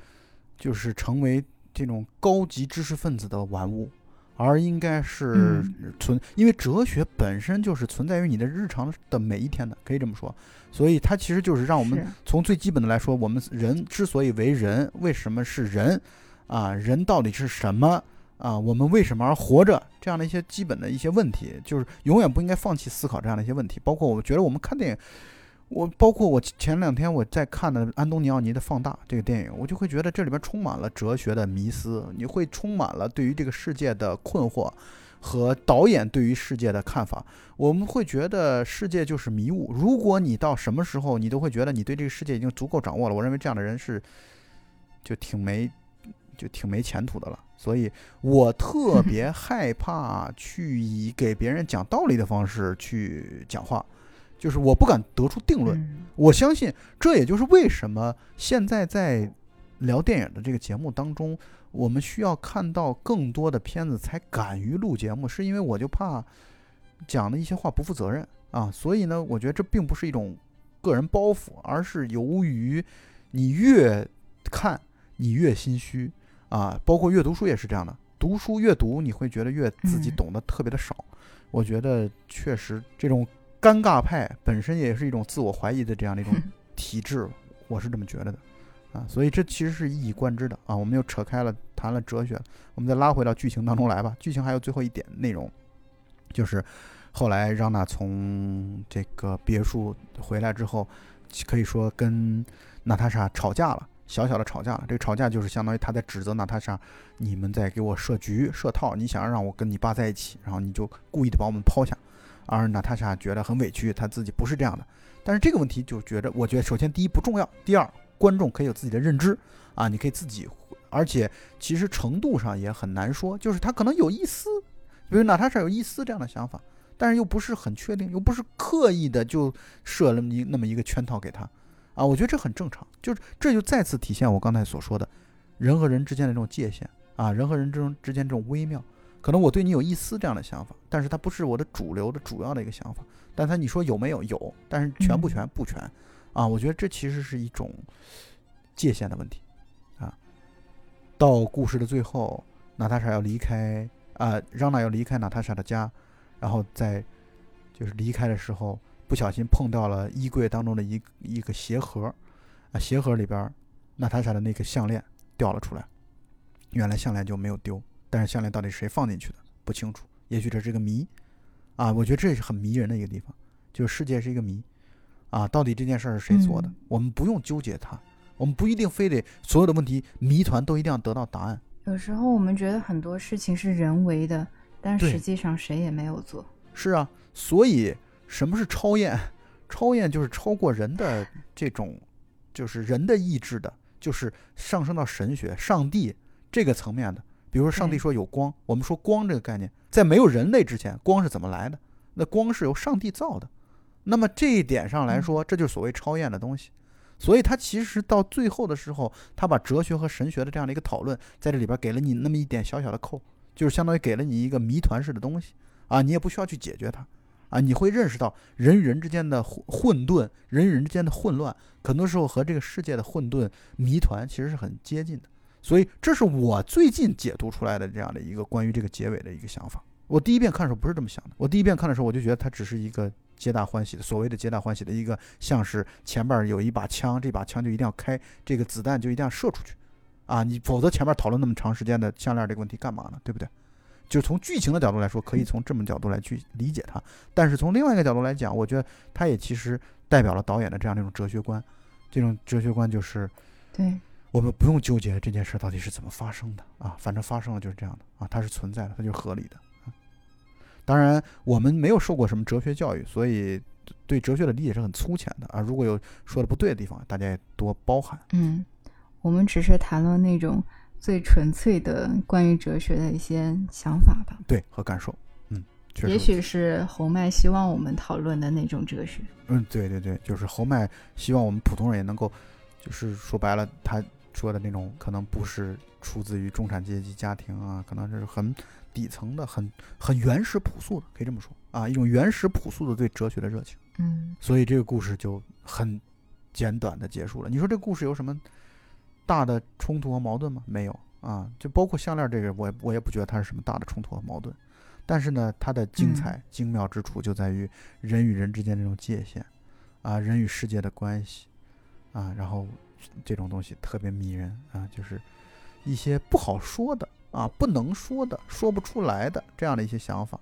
就是成为这种高级知识分子的玩物，而应该是嗯存，因为哲学本身就是存在于你的日常的每一天的，可以这么说。所以它其实就是让我们从最基本的来说，我们人之所以为人，为什么是人啊？人到底是什么啊？我们为什么而活着？这样的一些基本的一些问题，就是永远不应该放弃思考这样的一些问题。包括我觉得我们看电影，我包括我前两天我在看的安东尼奥尼的《放大》这个电影，我就会觉得这里边充满了哲学的迷思，你会充满了对于这个世界的困惑。和导演对于世界的看法，我们会觉得世界就是迷雾。如果你到什么时候你都会觉得你对这个世界已经足够掌握了，我认为这样的人是就挺没就挺没前途的了。所以我特别 [laughs] 害怕去以给别人讲道理的方式去讲话，就是我不敢得出定论。嗯我相信这也就是为什么现在在聊电影的这个节目当中，我们需要看到更多的片子才敢于录节目，是因为我就怕讲的一些话不负责任啊。所以呢，我觉得这并不是一种个人包袱，而是由于你越看你越心虚啊。包括阅读书也是这样的，读书越读你会觉得越自己嗯懂得特别的少。我觉得确实这种尴尬派本身也是一种自我怀疑的这样的一种体质，我是这么觉得的啊。所以这其实是一以贯之的啊。我们又扯开了，谈了哲学，我们再拉回到剧情当中来吧。剧情还有最后一点内容，就是后来让娜从这个别墅回来之后，可以说跟娜塔莎吵架了。小小的吵架，这个吵架就是相当于他在指责娜塔莎，你们在给我设局设套，你想要让我跟你爸在一起，然后你就故意的把我们抛下。而娜塔莎觉得很委屈，她自己不是这样的。但是这个问题就觉得，我觉得首先第一不重要，第二观众可以有自己的认知啊，你可以自己，而且其实程度上也很难说，就是他可能有一丝，比如娜塔莎有一丝这样的想法，但是又不是很确定，又不是刻意的就设了那么一个圈套给他啊，我觉得这很正常，就是这就再次体现我刚才所说的人和人之间的这种界限啊，人和人之中之间这种微妙。可能我对你有一丝这样的想法，但是它不是我的主流的主要的一个想法。但它你说有没有？有，但是全不全？不全啊！我觉得这其实是一种界限的问题啊。到故事的最后，娜塔莎要离开啊，让娜要离开娜塔莎的家，然后在就是离开的时候，不小心碰到了衣柜当中的一一个鞋盒，啊，鞋盒里边娜塔莎的那个项链掉了出来，原来项链就没有丢，但是项链到底谁放进去的不清楚，也许这是个谜，啊，我觉得这是很迷人的一个地方，就是世界是一个谜，啊，到底这件事儿是谁做的，嗯我们不用纠结它。我们不一定非得所有的问题谜团都一定要得到答案。有时候我们觉得很多事情是人为的，但实际上谁也没有做。是啊，所以什么是超验？超验就是超过人的这种，就是人的意志的，就是上升到神学、上帝这个层面的。比如说，上帝说有光，我们说光这个概念，在没有人类之前，光是怎么来的？那光是由上帝造的。那么这一点上来说，这就是所谓超验的东西。所以他其实到最后的时候，他把哲学和神学的这样的一个讨论，在这里边给了你那么一点小小的扣，就是相当于给了你一个谜团式的东西啊，你也不需要去解决它啊，你会认识到人与人之间的混混沌，人与人之间的混乱，很多时候和这个世界的混沌谜团其实是很接近的。所以这是我最近解读出来的这样的一个关于这个结尾的一个想法。我第一遍看的时候不是这么想的，我第一遍看的时候我就觉得它只是一个皆大欢喜的，所谓的皆大欢喜的一个，像是前边有一把枪，这把枪就一定要开，这个子弹就一定要射出去，啊，你否则前面讨论那么长时间的项链这个问题干嘛呢？对不对？就从剧情的角度来说，可以从这么角度来去理解它，但是从另外一个角度来讲，我觉得它也其实代表了导演的这样的一种哲学观，这种哲学观就是对，我们不用纠结这件事到底是怎么发生的啊，反正发生了就是这样的啊，它是存在的，它就是合理的。啊、当然，我们没有受过什么哲学教育，所以对哲学的理解是很粗浅的啊。如果有说的不对的地方，大家也多包涵。嗯，我们只是谈论那种最纯粹的关于哲学的一些想法吧。对和感受，嗯，确实也许是侯麦希望我们讨论的那种哲学。嗯，对对对，就是侯麦希望我们普通人也能够，就是说白了，他说的那种可能不是出自于中产阶级家庭啊，可能是很底层的、很很原始朴素的，可以这么说啊，一种原始朴素的对哲学的热情。嗯，所以这个故事就很简短的结束了。你说这故事有什么大的冲突和矛盾吗？没有啊，就包括项链这个，我也我也不觉得它是什么大的冲突和矛盾。但是呢，它的精彩、精妙之处就在于人与人之间这种界限啊，人与世界的关系啊，然后这种东西特别迷人啊，就是一些不好说的啊、不能说的、说不出来的这样的一些想法，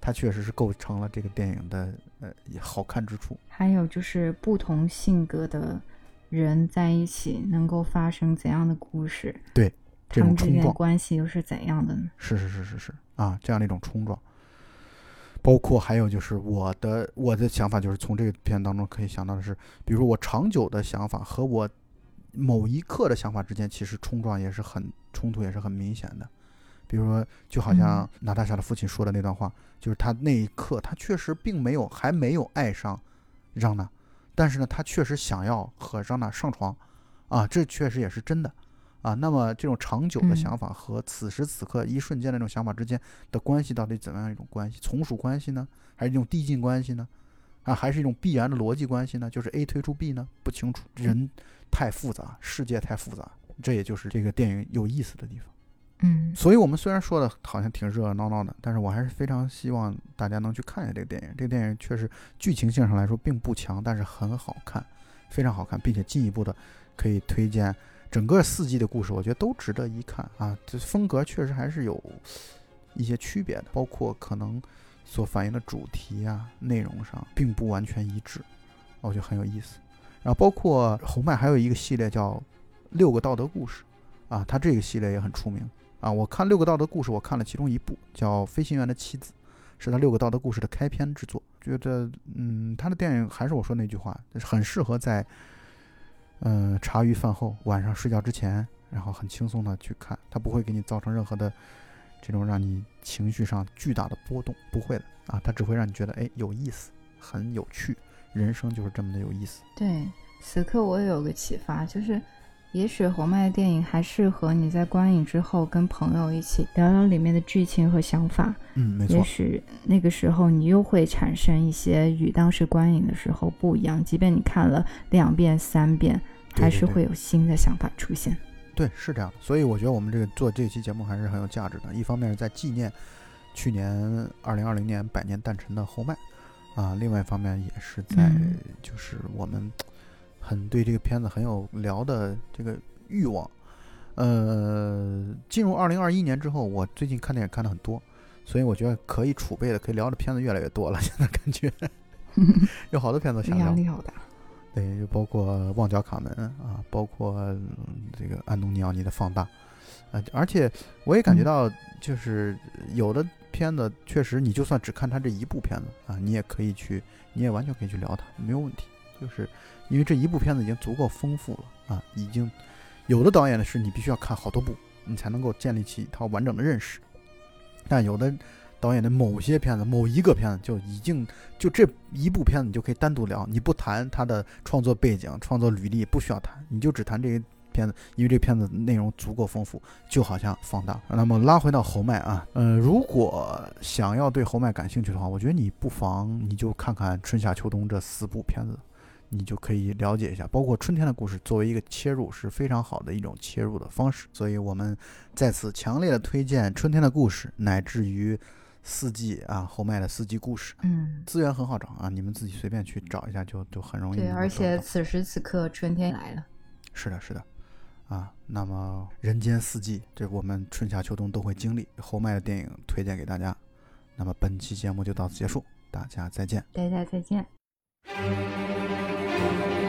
它确实是构成了这个电影的呃好看之处。还有就是不同性格的人在一起能够发生怎样的故事？对，这他们之间的种冲撞关系又是怎样的呢？是是是是是啊，这样的一种冲撞，包括还有就是我的我的想法就是从这个片当中可以想到的是，比如说我长久的想法和我某一刻的想法之间，其实冲撞也是很冲突，也是很明显的。比如说，就好像嗯娜塔莎的父亲说的那段话，就是他那一刻他确实并没有还没有爱上让娜，但是呢，他确实想要和张娜上床，啊，这确实也是真的。啊，那么这种长久的嗯想法和此时此刻一瞬间的那种想法之间的关系到底怎么样一种关系？从属关系呢，还是一种递进关系呢？啊，还是一种必然的逻辑关系呢？就是 A 推出 B 呢？不清楚，人太复杂，世界太复杂，这也就是这个电影有意思的地方。嗯所以我们虽然说的好像挺热热闹闹的，但是我还是非常希望大家能去看一下这个电影。这个电影确实剧情性上来说并不强，但是很好看，非常好看，并且进一步的可以推荐整个四季的故事，我觉得都值得一看啊。这风格确实还是有一些区别的，包括可能所反映的主题啊、内容上并不完全一致，我觉得很有意思。然后包括侯麦还有一个系列叫《六个道德故事》啊，他这个系列也很出名。啊，我看《六个道德故事》，我看了其中一部叫《飞行员的妻子》，是他《六个道德故事》的开篇之作。觉得，嗯，他的电影还是我说那句话，很适合在，嗯、茶余饭后、晚上睡觉之前，然后很轻松的去看，它不会给你造成任何的这种让你情绪上巨大的波动，不会的啊，它只会让你觉得，哎，有意思，很有趣，人生就是这么的有意思。对，此刻我也有个启发，就是也许侯麦的电影还适合你在观影之后跟朋友一起聊聊里面的剧情和想法。嗯，没错，也许那个时候你又会产生一些与当时观影的时候不一样，即便你看了两遍、三遍，还是会有新的想法出现。对，是这样的。所以我觉得我们这个做这期节目还是很有价值的。一方面是在纪念去年二零二零年百年诞辰的侯麦啊，另外一方面也是在嗯就是我们很对这个片子很有聊的这个欲望。呃，进入二零二一年之后，我最近看电影看的很多，所以我觉得可以储备的、可以聊的片子越来越多了。[laughs] 现在感觉 [laughs] 有好多片子想聊，压力好大。对，就包括《旺角卡门》啊，包括、嗯这个安东尼奥尼的《放大》，呃，而且我也感觉嗯到，就是有的片子确实，你就算只看他这一部片子啊，你也可以去，你也完全可以去聊它，没有问题。就是因为这一部片子已经足够丰富了啊，已经有的导演呢是你必须要看好多部，你才能够建立起一套完整的认识，但有的导演的某些片子，某一个片子就已经就这一部片子你就可以单独聊，你不谈他的创作背景、创作履历，不需要谈，你就只谈这个片子，因为这片子内容足够丰富，就好像放大。那么拉回到侯麦啊，[laughs] 呃，如果想要对侯麦感兴趣的话，我觉得你不妨你就看看春夏秋冬这四部片子。你就可以了解一下，包括春天的故事作为一个切入是非常好的一种切入的方式，所以我们在此强烈的推荐春天的故事，乃至于四季啊后麦的四季故事，嗯，资源很好找啊，你们自己随便去找一下就就很容易对，而且此时此刻春天来了。是的，是的，啊，那么人间四季，这我们春夏秋冬都会经历。后麦的电影推荐给大家。那么本期节目就到此结束，大家再见。大家再见。うん。